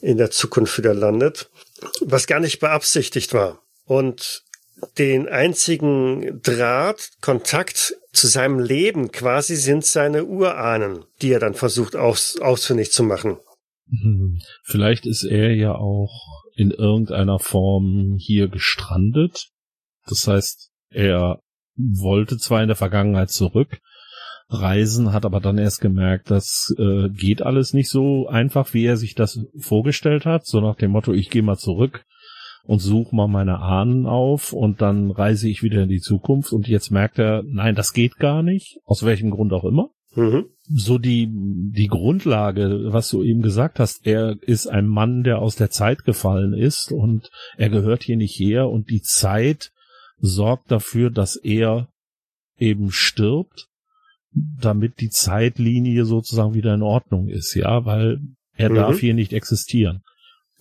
in der Zukunft wieder landet, was gar nicht beabsichtigt war. Und den einzigen Draht, Kontakt zu seinem Leben quasi sind seine Urahnen, die er dann versucht aus, ausfindig zu machen. Hm, vielleicht ist er ja auch in irgendeiner Form hier gestrandet. Das heißt, er wollte zwar in der Vergangenheit zurück, reisen, hat aber dann erst gemerkt, das äh, geht alles nicht so einfach, wie er sich das vorgestellt hat, so nach dem Motto, ich gehe mal zurück und suche mal meine Ahnen auf und dann reise ich wieder in die Zukunft und jetzt merkt er, nein, das geht gar nicht, aus welchem Grund auch immer. Mhm. So die, die Grundlage, was du eben gesagt hast, er ist ein Mann, der aus der Zeit gefallen ist und er gehört hier nicht her und die Zeit sorgt dafür, dass er eben stirbt damit die Zeitlinie sozusagen wieder in Ordnung ist, ja, weil er mhm. darf hier nicht existieren.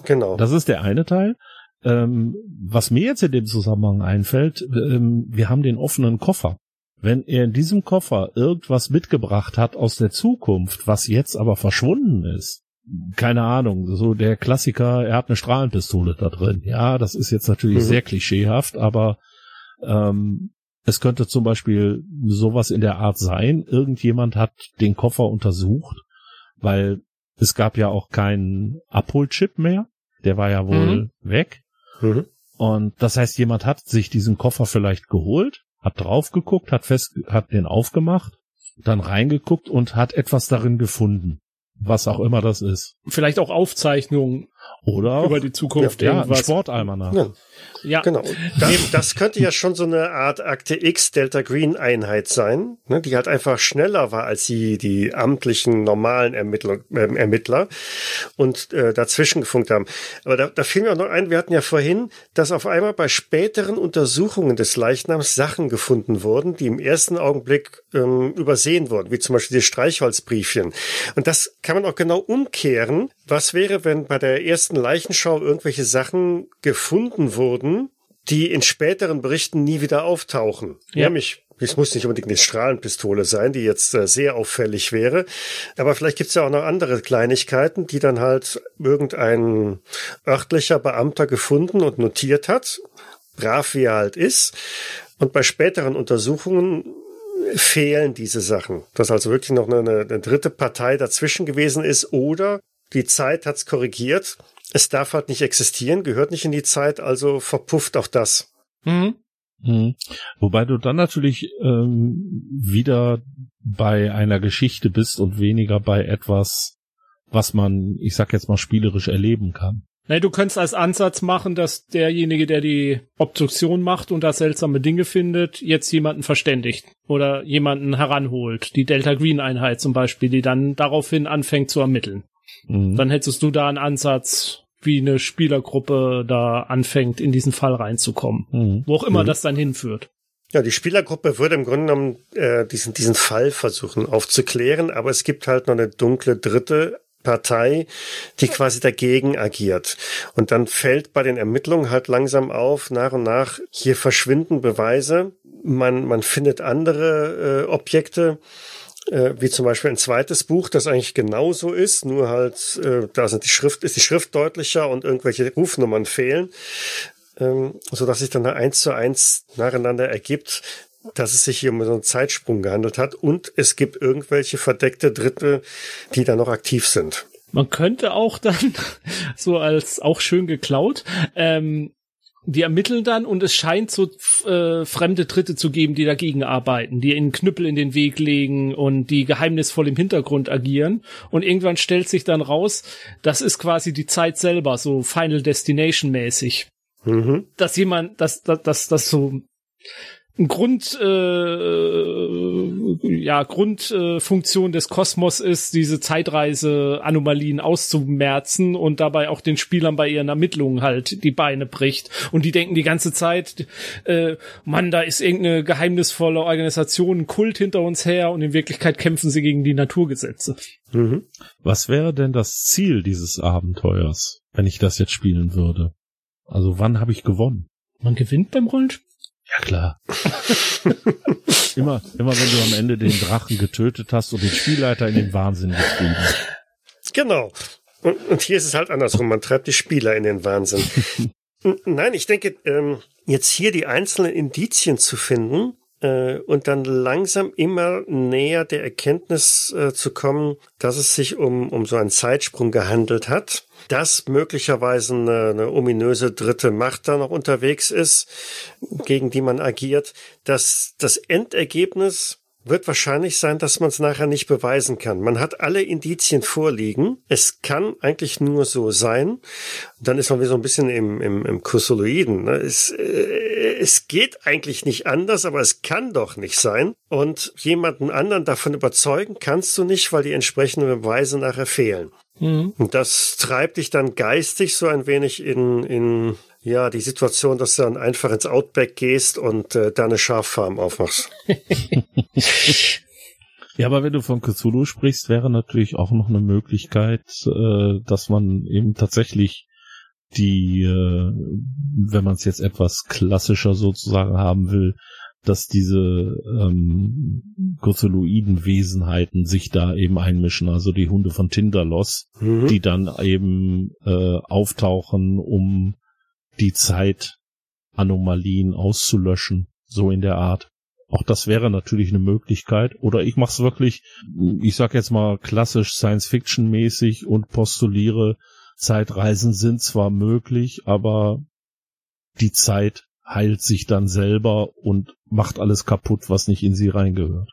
Genau. Das ist der eine Teil. Ähm, was mir jetzt in dem Zusammenhang einfällt, ähm, wir haben den offenen Koffer. Wenn er in diesem Koffer irgendwas mitgebracht hat aus der Zukunft, was jetzt aber verschwunden ist, keine Ahnung, so der Klassiker, er hat eine Strahlenpistole da drin. Ja, das ist jetzt natürlich mhm. sehr klischeehaft, aber ähm, es könnte zum Beispiel sowas in der Art sein. Irgendjemand hat den Koffer untersucht, weil es gab ja auch keinen Abholchip mehr. Der war ja wohl mhm. weg. Mhm. Und das heißt, jemand hat sich diesen Koffer vielleicht geholt, hat drauf geguckt, hat fest, hat den aufgemacht, dann reingeguckt und hat etwas darin gefunden was auch immer das ist. Vielleicht auch Aufzeichnungen oder über die Zukunft. Ja, irgendwas. Sportalmanach. Ja. ja. Genau. Das, das, könnte ja schon so eine Art Akte X Delta Green Einheit sein, ne, die halt einfach schneller war als die, die amtlichen normalen Ermittler, äh, Ermittler und äh, dazwischen gefunkt haben. Aber da, da fiel mir auch noch ein, wir hatten ja vorhin, dass auf einmal bei späteren Untersuchungen des Leichnams Sachen gefunden wurden, die im ersten Augenblick ähm, übersehen wurden, wie zum Beispiel die Streichholzbriefchen. Und das kann man auch genau umkehren. Was wäre, wenn bei der ersten Leichenschau irgendwelche Sachen gefunden wurden, die in späteren Berichten nie wieder auftauchen? Ja. Nämlich es muss nicht unbedingt eine Strahlenpistole sein, die jetzt äh, sehr auffällig wäre. Aber vielleicht gibt es ja auch noch andere Kleinigkeiten, die dann halt irgendein örtlicher Beamter gefunden und notiert hat. Brav wie er halt ist. Und bei späteren Untersuchungen fehlen diese Sachen. Dass also wirklich noch eine, eine dritte Partei dazwischen gewesen ist oder die Zeit hat's korrigiert. Es darf halt nicht existieren, gehört nicht in die Zeit, also verpufft auch das. Mhm. Mhm. Wobei du dann natürlich ähm, wieder bei einer Geschichte bist und weniger bei etwas, was man, ich sag jetzt mal, spielerisch erleben kann. Nein, du könntest als Ansatz machen, dass derjenige, der die Obduktion macht und da seltsame Dinge findet, jetzt jemanden verständigt oder jemanden heranholt. Die Delta Green Einheit zum Beispiel, die dann daraufhin anfängt zu ermitteln. Mhm. Dann hättest du da einen Ansatz, wie eine Spielergruppe da anfängt, in diesen Fall reinzukommen. Mhm. Wo auch immer mhm. das dann hinführt. Ja, die Spielergruppe würde im Grunde genommen äh, diesen, diesen Fall versuchen aufzuklären, aber es gibt halt noch eine dunkle dritte Partei, die quasi dagegen agiert. Und dann fällt bei den Ermittlungen halt langsam auf, nach und nach, hier verschwinden Beweise, man, man findet andere äh, Objekte, äh, wie zum Beispiel ein zweites Buch, das eigentlich genauso ist, nur halt, äh, da sind die Schrift, ist die Schrift deutlicher und irgendwelche Rufnummern fehlen, ähm, so dass sich dann eins zu eins nacheinander ergibt, dass es sich hier um so einen Zeitsprung gehandelt hat und es gibt irgendwelche verdeckte Dritte, die da noch aktiv sind. Man könnte auch dann, so als auch schön geklaut, ähm, die ermitteln dann und es scheint so äh, fremde Dritte zu geben, die dagegen arbeiten, die einen Knüppel in den Weg legen und die geheimnisvoll im Hintergrund agieren. Und irgendwann stellt sich dann raus, das ist quasi die Zeit selber, so Final Destination mäßig. Mhm. Dass jemand, dass, dass, dass, dass so Grund, äh, ja, Grundfunktion äh, des Kosmos ist, diese Zeitreise-Anomalien auszumerzen und dabei auch den Spielern bei ihren Ermittlungen halt die Beine bricht. Und die denken die ganze Zeit, äh, Mann, da ist irgendeine geheimnisvolle Organisation, ein Kult hinter uns her und in Wirklichkeit kämpfen sie gegen die Naturgesetze. Mhm. Was wäre denn das Ziel dieses Abenteuers, wenn ich das jetzt spielen würde? Also wann habe ich gewonnen? Man gewinnt beim Rollenspiel? Ja klar. immer, immer wenn du am Ende den Drachen getötet hast und den Spielleiter in den Wahnsinn getrieben. Genau. Und, und hier ist es halt andersrum. Man treibt die Spieler in den Wahnsinn. Nein, ich denke, ähm, jetzt hier die einzelnen Indizien zu finden, äh, und dann langsam immer näher der Erkenntnis äh, zu kommen, dass es sich um, um so einen Zeitsprung gehandelt hat, dass möglicherweise eine, eine ominöse dritte Macht da noch unterwegs ist, gegen die man agiert, dass das Endergebnis wird wahrscheinlich sein, dass man es nachher nicht beweisen kann. Man hat alle Indizien vorliegen. Es kann eigentlich nur so sein. Dann ist man wieder so ein bisschen im, im, im Kursoloiden. Ne? Es, äh, es geht eigentlich nicht anders, aber es kann doch nicht sein. Und jemanden anderen davon überzeugen kannst du nicht, weil die entsprechenden Beweise nachher fehlen. Mhm. Und das treibt dich dann geistig so ein wenig in, in ja, die Situation, dass du dann einfach ins Outback gehst und äh, da eine Schaffarm aufmachst. ja, aber wenn du von Cthulhu sprichst, wäre natürlich auch noch eine Möglichkeit, äh, dass man eben tatsächlich die, äh, wenn man es jetzt etwas klassischer sozusagen haben will, dass diese ähm, Cthulhuiden Wesenheiten sich da eben einmischen, also die Hunde von Tinderloss, mhm. die dann eben äh, auftauchen, um die Zeitanomalien auszulöschen, so in der Art. Auch das wäre natürlich eine Möglichkeit. Oder ich mache es wirklich, ich sag jetzt mal klassisch Science-Fiction-mäßig und postuliere, Zeitreisen sind zwar möglich, aber die Zeit heilt sich dann selber und macht alles kaputt, was nicht in sie reingehört.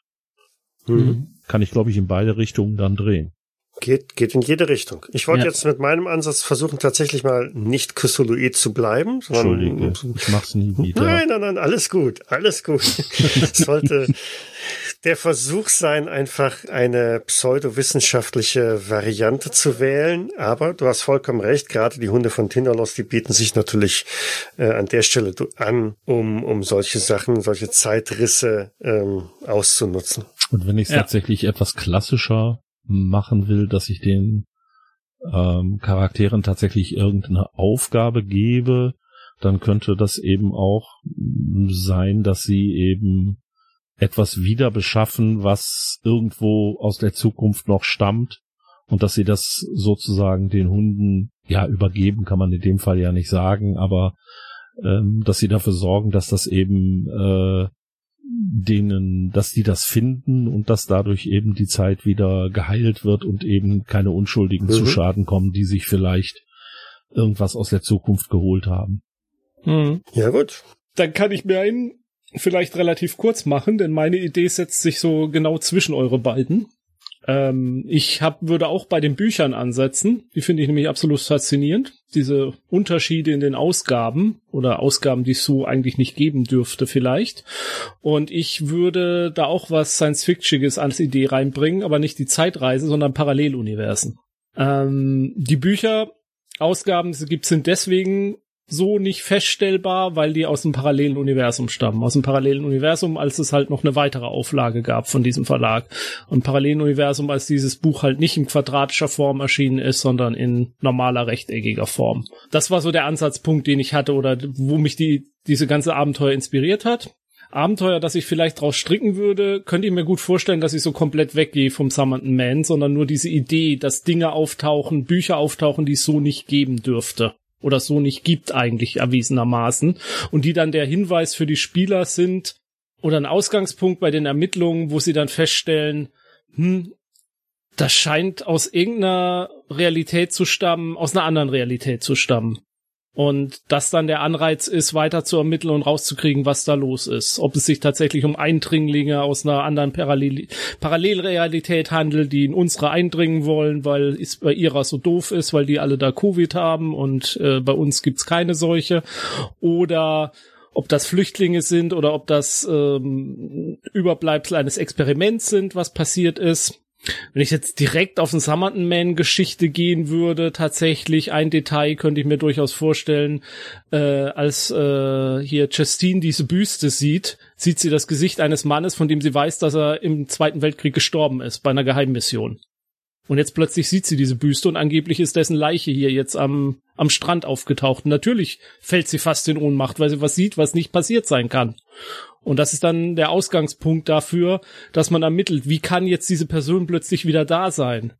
Mhm. Kann ich, glaube ich, in beide Richtungen dann drehen. Geht, geht in jede Richtung. Ich wollte ja. jetzt mit meinem Ansatz versuchen, tatsächlich mal nicht Cthulhuid zu bleiben. Entschuldige, ich mach's nie wieder. Nein, nein, nein, alles gut, alles gut. Sollte der Versuch sein, einfach eine pseudowissenschaftliche Variante zu wählen. Aber du hast vollkommen recht, gerade die Hunde von Tinderlos, die bieten sich natürlich äh, an der Stelle an, um, um solche Sachen, solche Zeitrisse ähm, auszunutzen. Und wenn ich es ja. tatsächlich etwas klassischer machen will, dass ich den ähm, Charakteren tatsächlich irgendeine Aufgabe gebe, dann könnte das eben auch sein, dass sie eben etwas wieder beschaffen, was irgendwo aus der Zukunft noch stammt und dass sie das sozusagen den Hunden ja übergeben, kann man in dem Fall ja nicht sagen, aber ähm, dass sie dafür sorgen, dass das eben äh, denen, dass die das finden und dass dadurch eben die Zeit wieder geheilt wird und eben keine Unschuldigen mhm. zu Schaden kommen, die sich vielleicht irgendwas aus der Zukunft geholt haben. Mhm. Ja, gut. Dann kann ich mir einen vielleicht relativ kurz machen, denn meine Idee setzt sich so genau zwischen eure beiden. Ähm, ich hab, würde auch bei den Büchern ansetzen. Die finde ich nämlich absolut faszinierend. Diese Unterschiede in den Ausgaben oder Ausgaben, die es so eigentlich nicht geben dürfte vielleicht. Und ich würde da auch was Science-Fictiges als Idee reinbringen, aber nicht die Zeitreise, sondern Paralleluniversen. Ähm, die Bücher, Ausgaben gibt sind deswegen so nicht feststellbar, weil die aus dem parallelen Universum stammen. Aus dem parallelen Universum, als es halt noch eine weitere Auflage gab von diesem Verlag. Und parallelen Universum, als dieses Buch halt nicht in quadratischer Form erschienen ist, sondern in normaler rechteckiger Form. Das war so der Ansatzpunkt, den ich hatte oder wo mich die, diese ganze Abenteuer inspiriert hat. Abenteuer, das ich vielleicht draus stricken würde, könnte ich mir gut vorstellen, dass ich so komplett weggehe vom Summoned Man, sondern nur diese Idee, dass Dinge auftauchen, Bücher auftauchen, die es so nicht geben dürfte oder so nicht gibt eigentlich erwiesenermaßen und die dann der Hinweis für die Spieler sind oder ein Ausgangspunkt bei den Ermittlungen, wo sie dann feststellen, hm, das scheint aus irgendeiner Realität zu stammen, aus einer anderen Realität zu stammen. Und das dann der Anreiz ist, weiter zu ermitteln und rauszukriegen, was da los ist. Ob es sich tatsächlich um Eindringlinge aus einer anderen Parallel Parallelrealität handelt, die in unsere eindringen wollen, weil es bei ihrer so doof ist, weil die alle da Covid haben und äh, bei uns gibt's keine solche. Oder ob das Flüchtlinge sind oder ob das ähm, Überbleibsel eines Experiments sind, was passiert ist. Wenn ich jetzt direkt auf den Summerton Man Geschichte gehen würde, tatsächlich ein Detail könnte ich mir durchaus vorstellen, äh, als äh, hier Justine diese Büste sieht, sieht sie das Gesicht eines Mannes, von dem sie weiß, dass er im Zweiten Weltkrieg gestorben ist, bei einer Geheimmission. Und jetzt plötzlich sieht sie diese Büste und angeblich ist dessen Leiche hier jetzt am, am Strand aufgetaucht. Natürlich fällt sie fast in Ohnmacht, weil sie was sieht, was nicht passiert sein kann. Und das ist dann der Ausgangspunkt dafür, dass man ermittelt, wie kann jetzt diese Person plötzlich wieder da sein?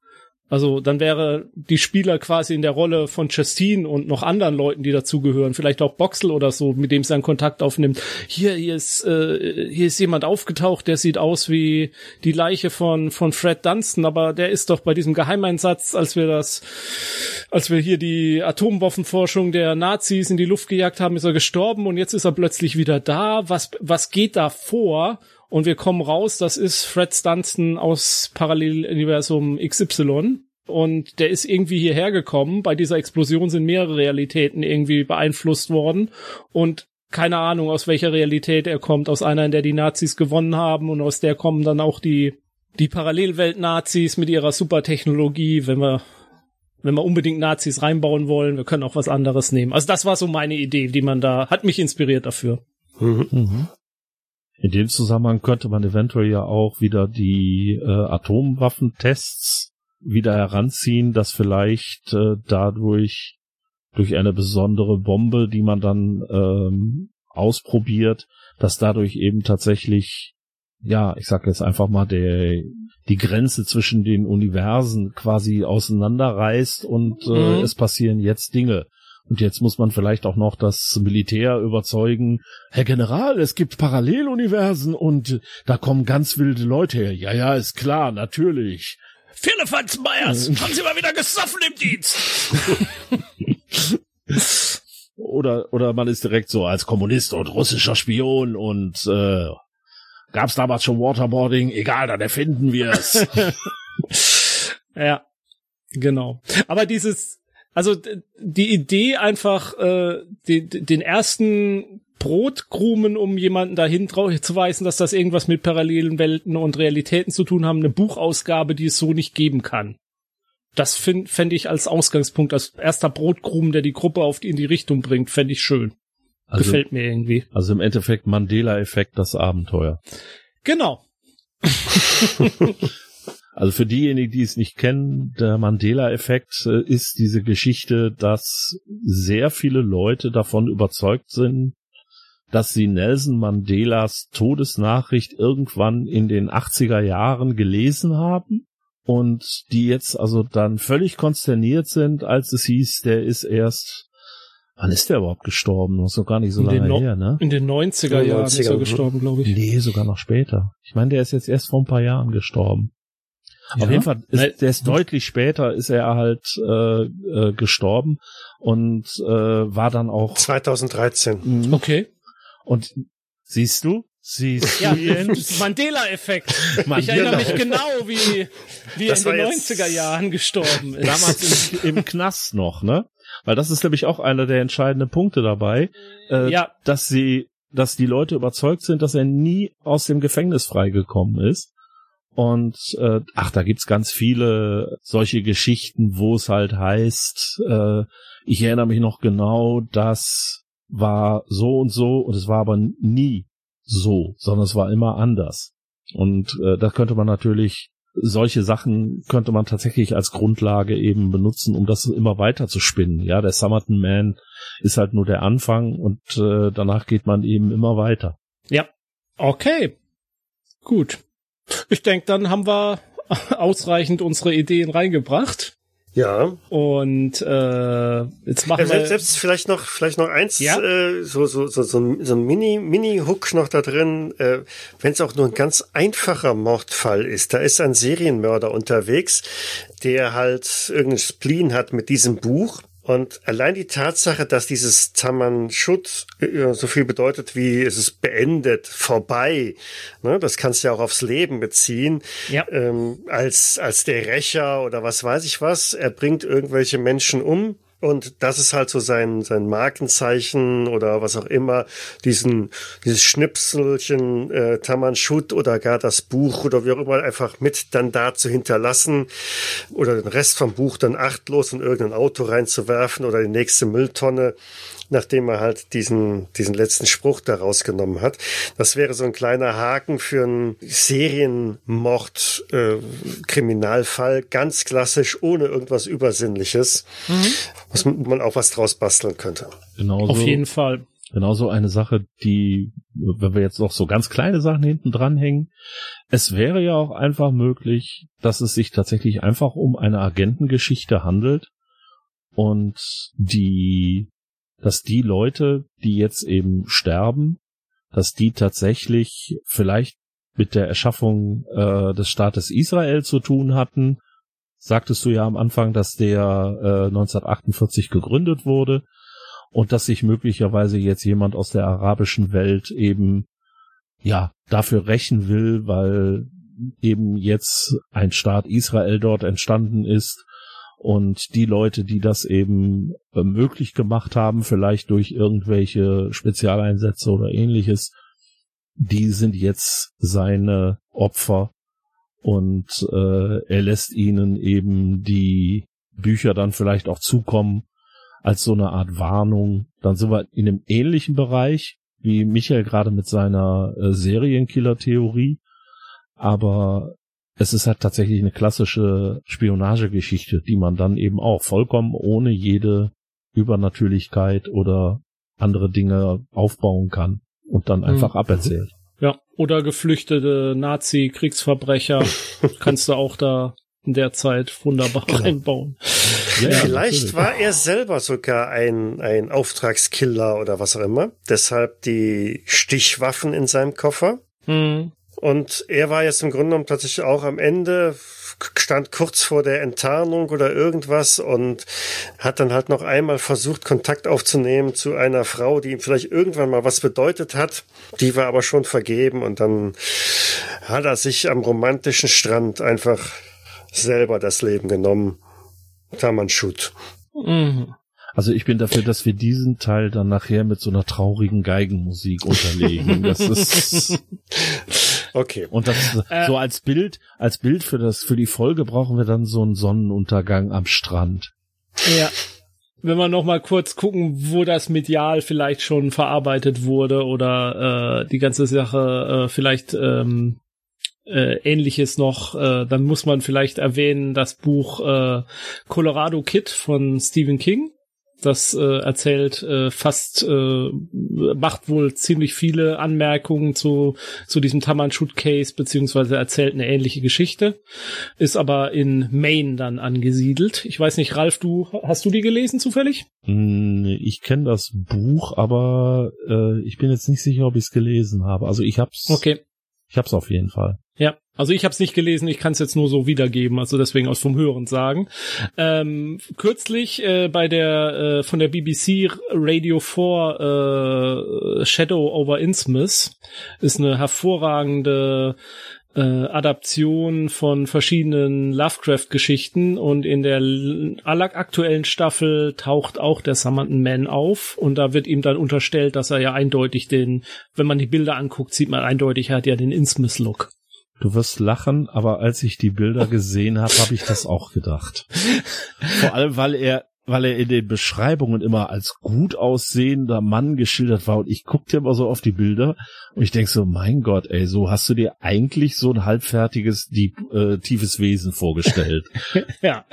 Also dann wäre die Spieler quasi in der Rolle von Justine und noch anderen Leuten, die dazugehören, vielleicht auch Boxel oder so, mit dem sie einen Kontakt aufnimmt. Hier, hier ist, äh, hier ist jemand aufgetaucht, der sieht aus wie die Leiche von von Fred Dunstan, aber der ist doch bei diesem Geheimeinsatz, als wir das, als wir hier die Atomwaffenforschung der Nazis in die Luft gejagt haben, ist er gestorben und jetzt ist er plötzlich wieder da. Was was geht da vor? Und wir kommen raus, das ist Fred Dunstan aus Paralleluniversum XY. Und der ist irgendwie hierher gekommen. Bei dieser Explosion sind mehrere Realitäten irgendwie beeinflusst worden. Und keine Ahnung, aus welcher Realität er kommt. Aus einer, in der die Nazis gewonnen haben. Und aus der kommen dann auch die, die Parallelwelt-Nazis mit ihrer Supertechnologie, wenn wir wenn wir unbedingt Nazis reinbauen wollen, wir können auch was anderes nehmen. Also das war so meine Idee, die man da, hat mich inspiriert dafür. Mhm. In dem Zusammenhang könnte man eventuell ja auch wieder die äh, Atomwaffentests wieder heranziehen, dass vielleicht äh, dadurch durch eine besondere Bombe, die man dann ähm, ausprobiert, dass dadurch eben tatsächlich, ja, ich sage jetzt einfach mal, der die Grenze zwischen den Universen quasi auseinanderreißt und äh, mhm. es passieren jetzt Dinge. Und jetzt muss man vielleicht auch noch das Militär überzeugen, Herr General, es gibt Paralleluniversen und da kommen ganz wilde Leute her. Ja, ja, ist klar, natürlich. Firlefanz Meyers, haben Sie mal wieder gesoffen im Dienst? oder, oder man ist direkt so als Kommunist und russischer Spion und äh, gab's damals schon Waterboarding? Egal, dann erfinden wir's. ja, genau. Aber dieses also die Idee einfach, äh, die, den ersten Brotkrumen, um jemanden dahin zu weisen, dass das irgendwas mit parallelen Welten und Realitäten zu tun haben, eine Buchausgabe, die es so nicht geben kann. Das fände fänd ich als Ausgangspunkt, als erster Brotkrumen, der die Gruppe auf die, in die Richtung bringt, fände ich schön. Also, Gefällt mir irgendwie. Also im Endeffekt Mandela-Effekt, das Abenteuer. Genau. Also für diejenigen, die es nicht kennen, der Mandela-Effekt äh, ist diese Geschichte, dass sehr viele Leute davon überzeugt sind, dass sie Nelson Mandelas Todesnachricht irgendwann in den 80er Jahren gelesen haben und die jetzt also dann völlig konsterniert sind, als es hieß, der ist erst Wann ist der überhaupt gestorben? Das ist noch gar nicht so in lange no her, ne? In den 90er Jahren ist er gestorben, glaube ich. Nee, sogar noch später. Ich meine, der ist jetzt erst vor ein paar Jahren gestorben. Ja? Auf jeden Fall, ist, der ist deutlich später ist er halt äh, äh, gestorben und äh, war dann auch 2013. Mhm. Okay. Und siehst du, Siehst ja, Mandela-Effekt. Mandela ich erinnere mich genau, wie, wie er in den 90er Jahren gestorben ist. Damals im, im, Knast noch, ne? Weil das ist nämlich auch einer der entscheidenden Punkte dabei, äh, ja. dass sie, dass die Leute überzeugt sind, dass er nie aus dem Gefängnis freigekommen ist Und äh, ach, da gibt's ganz viele solche Geschichten, wo es halt heißt, äh, ich erinnere mich noch genau, das war so und so und es war aber nie so, sondern es war immer anders. Und äh, da könnte man natürlich solche Sachen könnte man tatsächlich als Grundlage eben benutzen, um das immer weiter zu spinnen. Ja, der Summerton Man ist halt nur der Anfang und äh, danach geht man eben immer weiter. Ja. Okay. Gut. Ich denke, dann haben wir ausreichend unsere Ideen reingebracht. Ja. Und äh, jetzt machen ja, wir selbst vielleicht noch vielleicht noch eins Ja? äh, so so so so ein, so ein Mini Mini Hook noch da drin, äh, wenn es auch nur ein ganz einfacher Mordfall ist. Da ist ein Serienmörder unterwegs, der halt irgendein Spleen hat mit diesem Buch. Und allein die Tatsache, dass dieses Taman Schut äh, so viel bedeutet wie es ist beendet, vorbei, ne, das kannst du ja auch aufs Leben beziehen, Ja. ähm, als, als der Rächer oder was weiß ich was. Er bringt irgendwelche Menschen um. Und das ist halt so sein, sein Markenzeichen oder was auch immer, diesen, dieses Schnipselchen, äh, Tamanschut oder gar das Buch oder wie auch immer einfach mit dann da zu hinterlassen oder den Rest vom Buch dann achtlos in irgendein Auto reinzuwerfen oder die nächste Mülltonne, nachdem er halt diesen, diesen letzten Spruch da rausgenommen hat. Das wäre so ein kleiner Haken für einen Serienmord, äh, Kriminalfall, ganz klassisch, ohne irgendwas Übersinnliches, was man, man auch was draus basteln könnte. Genauso, auf jeden Fall. genauso eine Sache, die, wenn wir jetzt noch so ganz kleine Sachen hinten dranhängen, es wäre ja auch einfach möglich, dass es sich tatsächlich einfach um eine Agentengeschichte handelt und die, dass die Leute, die jetzt eben sterben, dass die tatsächlich vielleicht mit der Erschaffung äh, des Staates Israel zu tun hatten. Sagtest du ja am Anfang, dass der äh, 1948 gegründet wurde und dass sich möglicherweise jetzt jemand aus der arabischen Welt eben ja dafür rächen will, weil eben jetzt ein Staat Israel dort entstanden ist und die Leute, die das eben äh, möglich gemacht haben, vielleicht durch irgendwelche Spezialeinsätze oder ähnliches, die sind jetzt seine Opfer und äh, er lässt ihnen eben die Bücher dann vielleicht auch zukommen als so eine Art Warnung. Dann sind wir in einem ähnlichen Bereich wie Michael gerade mit seiner äh, Serienkiller-Theorie, aber es ist halt tatsächlich eine klassische Spionagegeschichte, die man dann eben auch vollkommen ohne jede Übernatürlichkeit oder andere Dinge aufbauen kann und dann einfach Mhm. aberzählt. Ja. Oder geflüchtete Nazi-Kriegsverbrecher kannst du auch da in der Zeit wunderbar reinbauen. Ja, ja, Vielleicht war er selber sogar ein, ein Auftragskiller oder was auch immer. Deshalb die Stichwaffen in seinem Koffer. Hm. Und er war jetzt im Grunde genommen tatsächlich auch am Ende, stand kurz vor der Enttarnung oder irgendwas und hat dann halt noch einmal versucht, Kontakt aufzunehmen zu einer Frau, die ihm vielleicht irgendwann mal was bedeutet hat. Die war aber schon vergeben und dann hat er sich am romantischen Strand einfach selber das Leben genommen. Tamanschut. Mhm. Also ich bin dafür, dass wir diesen Teil dann nachher mit so einer traurigen Geigenmusik unterlegen. Das ist Okay. und das Äh. so als Bild, als Bild für das für die Folge brauchen wir dann so einen Sonnenuntergang am Strand. Ja. Wenn wir noch mal kurz gucken, wo das medial vielleicht schon verarbeitet wurde oder äh, die ganze Sache äh, vielleicht ähm, äh, ähnliches noch, äh, dann muss man vielleicht erwähnen das Buch äh, Colorado Kid von Stephen King. Das äh, erzählt äh, fast, äh, macht wohl ziemlich viele Anmerkungen zu, zu diesem Tamanschut-Case, beziehungsweise erzählt eine ähnliche Geschichte, ist aber in Maine dann angesiedelt. Ich weiß nicht, Ralf, du hast du die gelesen zufällig? Hm, Ich kenne das Buch, aber äh, ich bin jetzt nicht sicher, ob ich es gelesen habe. Also ich hab's, Okay. ich hab's auf jeden Fall. Ja, also ich habe es nicht gelesen, ich kann es jetzt nur so wiedergeben, also deswegen aus vom Hören sagen. Ähm, kürzlich äh, bei der äh, von der BBC Radio 4 äh, Shadow over Innsmouth ist eine hervorragende äh, Adaption von verschiedenen Lovecraft-Geschichten und in der alleraktuellen Staffel taucht auch der Samantha Man auf und da wird ihm dann unterstellt, dass er ja eindeutig den, wenn man die Bilder anguckt, sieht man eindeutig, er hat ja den Innsmouth-Look. Du wirst lachen, aber als ich die Bilder gesehen habe, habe ich das auch gedacht. Vor allem, weil er weil er in den Beschreibungen immer als gut aussehender Mann geschildert war und ich guckte immer so auf die Bilder und ich denk so, mein Gott, ey, so hast du dir eigentlich so ein halbfertiges, deep, äh, tiefes Wesen vorgestellt. ja,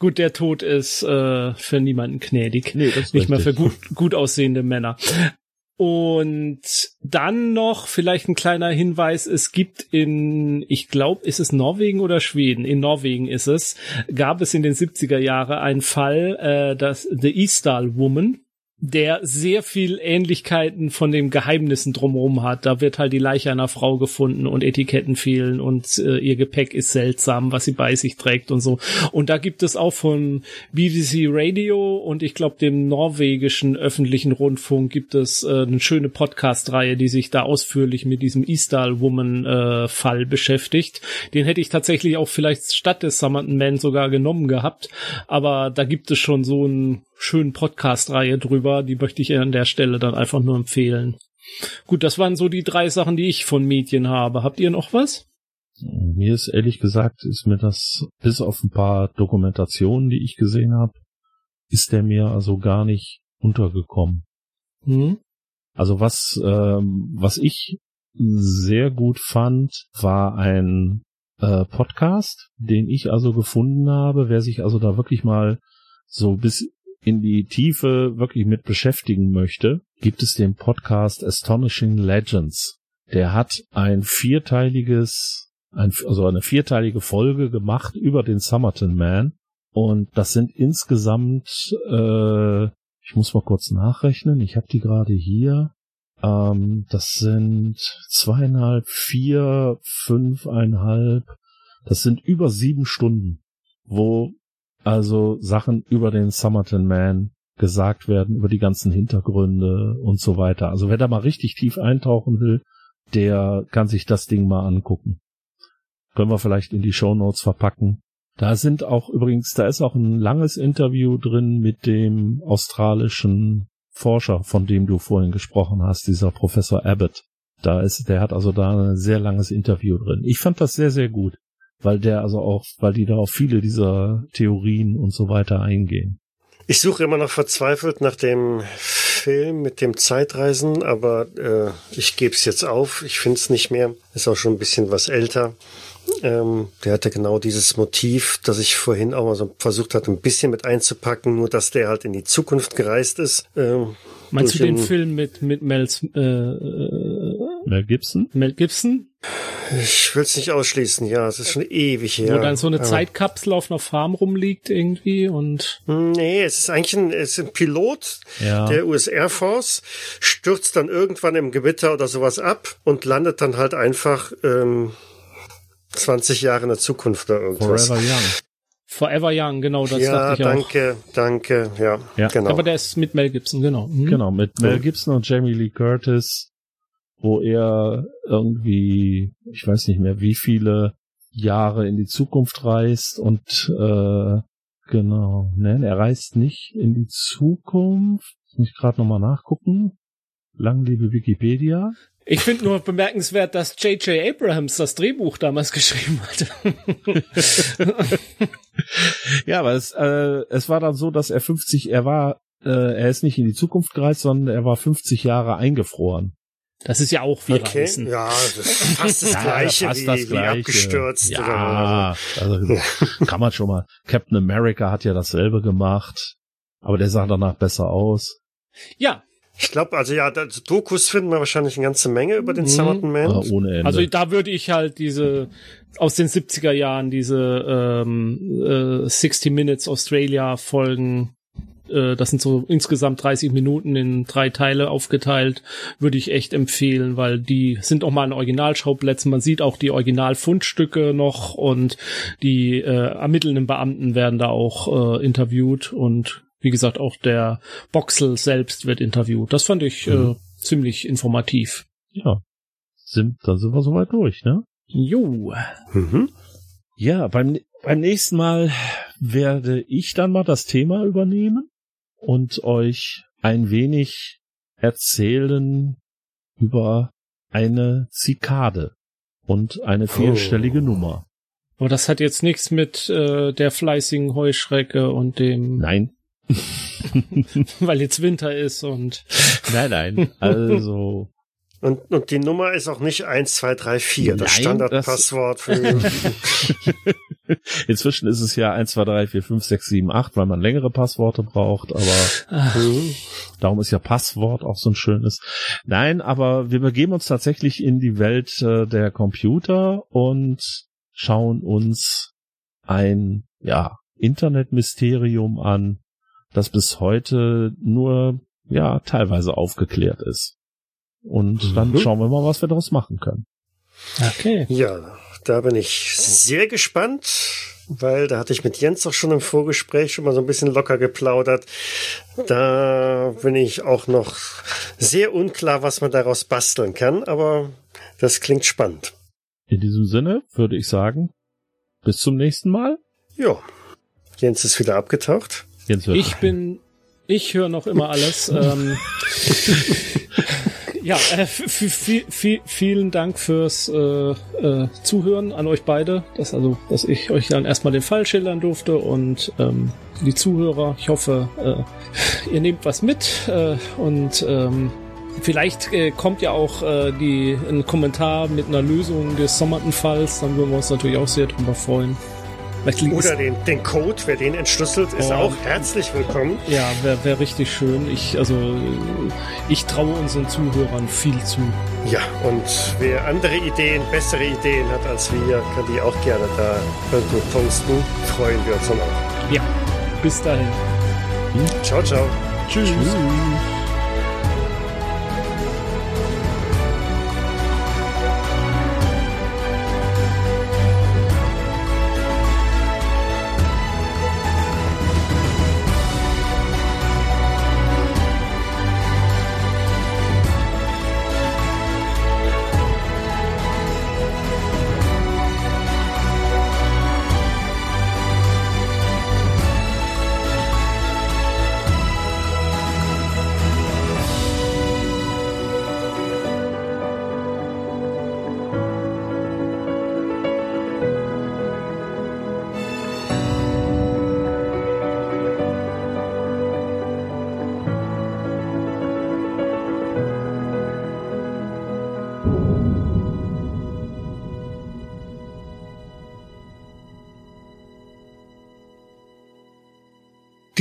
gut, der Tod ist äh, für niemanden gnädig. Nee, das Nicht richtig. mal für gut, gut aussehende Männer. Und dann noch vielleicht ein kleiner Hinweis, es gibt in, ich glaube, ist es Norwegen oder Schweden? In Norwegen ist es, gab es in den 70er Jahre einen Fall, äh, das The Eastal Woman, der sehr viel Ähnlichkeiten von den Geheimnissen drumherum hat. Da wird halt die Leiche einer Frau gefunden und Etiketten fehlen und äh, ihr Gepäck ist seltsam, was sie bei sich trägt und so. Und da gibt es auch von BBC Radio und ich glaube dem norwegischen öffentlichen Rundfunk gibt es äh, eine schöne Podcast-Reihe, die sich da ausführlich mit diesem Eastal Woman äh, Fall beschäftigt. Den hätte ich tatsächlich auch vielleicht statt des Summerton Man sogar genommen gehabt, aber da gibt es schon so ein schönen Podcast-Reihe drüber. Die möchte ich an der Stelle dann einfach nur empfehlen. Gut, das waren so die drei Sachen, die ich von Medien habe. Habt ihr noch was? Mir ist ehrlich gesagt, ist mir das bis auf ein paar Dokumentationen, die ich gesehen habe, ist der mir also gar nicht untergekommen. Hm? Also was, ähm, was ich sehr gut fand, war ein äh, Podcast, den ich also gefunden habe. Wer sich also da wirklich mal so bis in die Tiefe wirklich mit beschäftigen möchte, gibt es den Podcast Astonishing Legends. Der hat ein vierteiliges, ein, also eine vierteilige Folge gemacht über den Summerton Man. Und das sind insgesamt, äh, ich muss mal kurz nachrechnen, ich habe die gerade hier. Ähm, das sind zweieinhalb, vier, fünfeinhalb, das sind über sieben Stunden, wo also Sachen über den Summerton Man gesagt werden, über die ganzen Hintergründe und so weiter. Also wer da mal richtig tief eintauchen will, der kann sich das Ding mal angucken. Können wir vielleicht in die Show Notes verpacken. Da sind auch übrigens, da ist auch ein langes Interview drin mit dem australischen Forscher, von dem du vorhin gesprochen hast, dieser Professor Abbott. Da ist, der hat also da ein sehr langes Interview drin. Ich fand das sehr, sehr gut weil der also auch, weil die da auf viele dieser Theorien und so weiter eingehen. Ich suche immer noch verzweifelt nach dem Film mit dem Zeitreisen, aber äh, ich gebe es jetzt auf. Ich finde es nicht mehr. Ist auch schon ein bisschen was älter. Ähm, der hatte genau dieses Motiv, das ich vorhin auch mal so versucht hatte, ein bisschen mit einzupacken, nur dass der halt in die Zukunft gereist ist. Ähm, Meinst du den Film mit, mit Mels, äh, Mel Gibson? Mel Gibson? Ich will es nicht ausschließen, ja, es ist schon ewig her. Wo dann so eine Zeitkapsel auf einer Farm rumliegt irgendwie und. Nee, es ist eigentlich ein, es ist ein Pilot ja. der US Air Force, stürzt dann irgendwann im Gewitter oder sowas ab und landet dann halt einfach ähm, 20 Jahre in der Zukunft oder irgendwas. Forever Young. Forever Young, genau, das ja, dachte ich danke, auch. danke, danke, ja, ja, genau. Aber der ist mit Mel Gibson, genau. Mhm. Genau, mit Mel Gibson und Jamie Lee Curtis wo er irgendwie, ich weiß nicht mehr, wie viele Jahre in die Zukunft reist und äh, genau, nein, er reist nicht in die Zukunft. Muss ich gerade nochmal nachgucken. Lang liebe Wikipedia. Ich finde nur bemerkenswert, dass J.J. Abrahams das Drehbuch damals geschrieben hat. ja, aber es, äh, es war dann so, dass er 50, er war, äh, er ist nicht in die Zukunft gereist, sondern er war 50 Jahre eingefroren. Das ist ja auch wie okay. Reisen. Ja, das ist fast das Gleiche, ja, wie, das Gleiche. wie abgestürzt. Ja, also, kann man schon mal. Captain America hat ja dasselbe gemacht, aber der sah danach besser aus. Ja. Ich glaube, also ja, Dokus finden wir wahrscheinlich eine ganze Menge über den mhm. Summerton Man. Ja, ohne Ende. Also da würde ich halt diese aus den 70er Jahren diese ähm, äh, 60 Minutes Australia Folgen äh, das sind so insgesamt 30 Minuten in drei Teile aufgeteilt, würde ich echt empfehlen, weil die sind auch mal in Originalschauplätzen. Man sieht auch die Originalfundstücke noch und die äh, ermittelnden Beamten werden da auch äh, interviewt und wie gesagt auch der Boxel selbst wird interviewt. Das fand ich mhm. äh, ziemlich informativ. Ja, sind, da sind wir soweit durch, ne? Jo. Mhm. Ja, beim, beim nächsten Mal werde ich dann mal das Thema übernehmen und euch ein wenig erzählen über eine Zikade. und eine vierstellige oh. Nummer. Aber das hat jetzt nichts mit äh, der fleißigen Heuschrecke und dem. Nein. Weil jetzt Winter ist und. Nein, nein. Also. Und, und die Nummer ist auch nicht 1234, das Standardpasswort für. Inzwischen ist es ja 1, 2, 3, 4, 5, 6, 7, 8, weil man längere Passworte braucht, aber Ach. darum ist ja Passwort auch so ein schönes. Nein, aber wir begeben uns tatsächlich in die Welt äh, der Computer und schauen uns ein, ja, Internetmysterium an, das bis heute nur, ja, teilweise aufgeklärt ist. Und mhm. dann schauen wir mal, was wir daraus machen können. Okay. Ja, da bin ich sehr gespannt, weil da hatte ich mit Jens auch schon im Vorgespräch schon mal so ein bisschen locker geplaudert. Da bin ich auch noch sehr unklar, was man daraus basteln kann, aber das klingt spannend. In diesem Sinne würde ich sagen, bis zum nächsten Mal. Ja. Jens ist wieder abgetaucht. Jens ich bin, ich höre noch immer alles. ähm, Ja, äh, vielen Dank fürs äh, äh, Zuhören an euch beide. Dass also, dass ich euch dann erstmal den Fall schildern durfte und ähm, die Zuhörer. Ich hoffe, äh, ihr nehmt was mit äh, und ähm, Vielleicht äh, kommt ja auch äh, die, ein Kommentar mit einer Lösung des sommerten Falls, dann würden wir uns natürlich auch sehr drüber freuen. Oder den, den Code, wer den entschlüsselt, ist oh, auch herzlich willkommen. Ja, wäre wär richtig schön. Ich, also, ich traue unseren Zuhörern viel zu. Ja, und wer andere Ideen, bessere Ideen hat als wir, kann die auch gerne da irgendwo posten. Freuen wir uns dann auch. Ja, bis dahin. Ciao, ciao. Tschüss. Tschüss.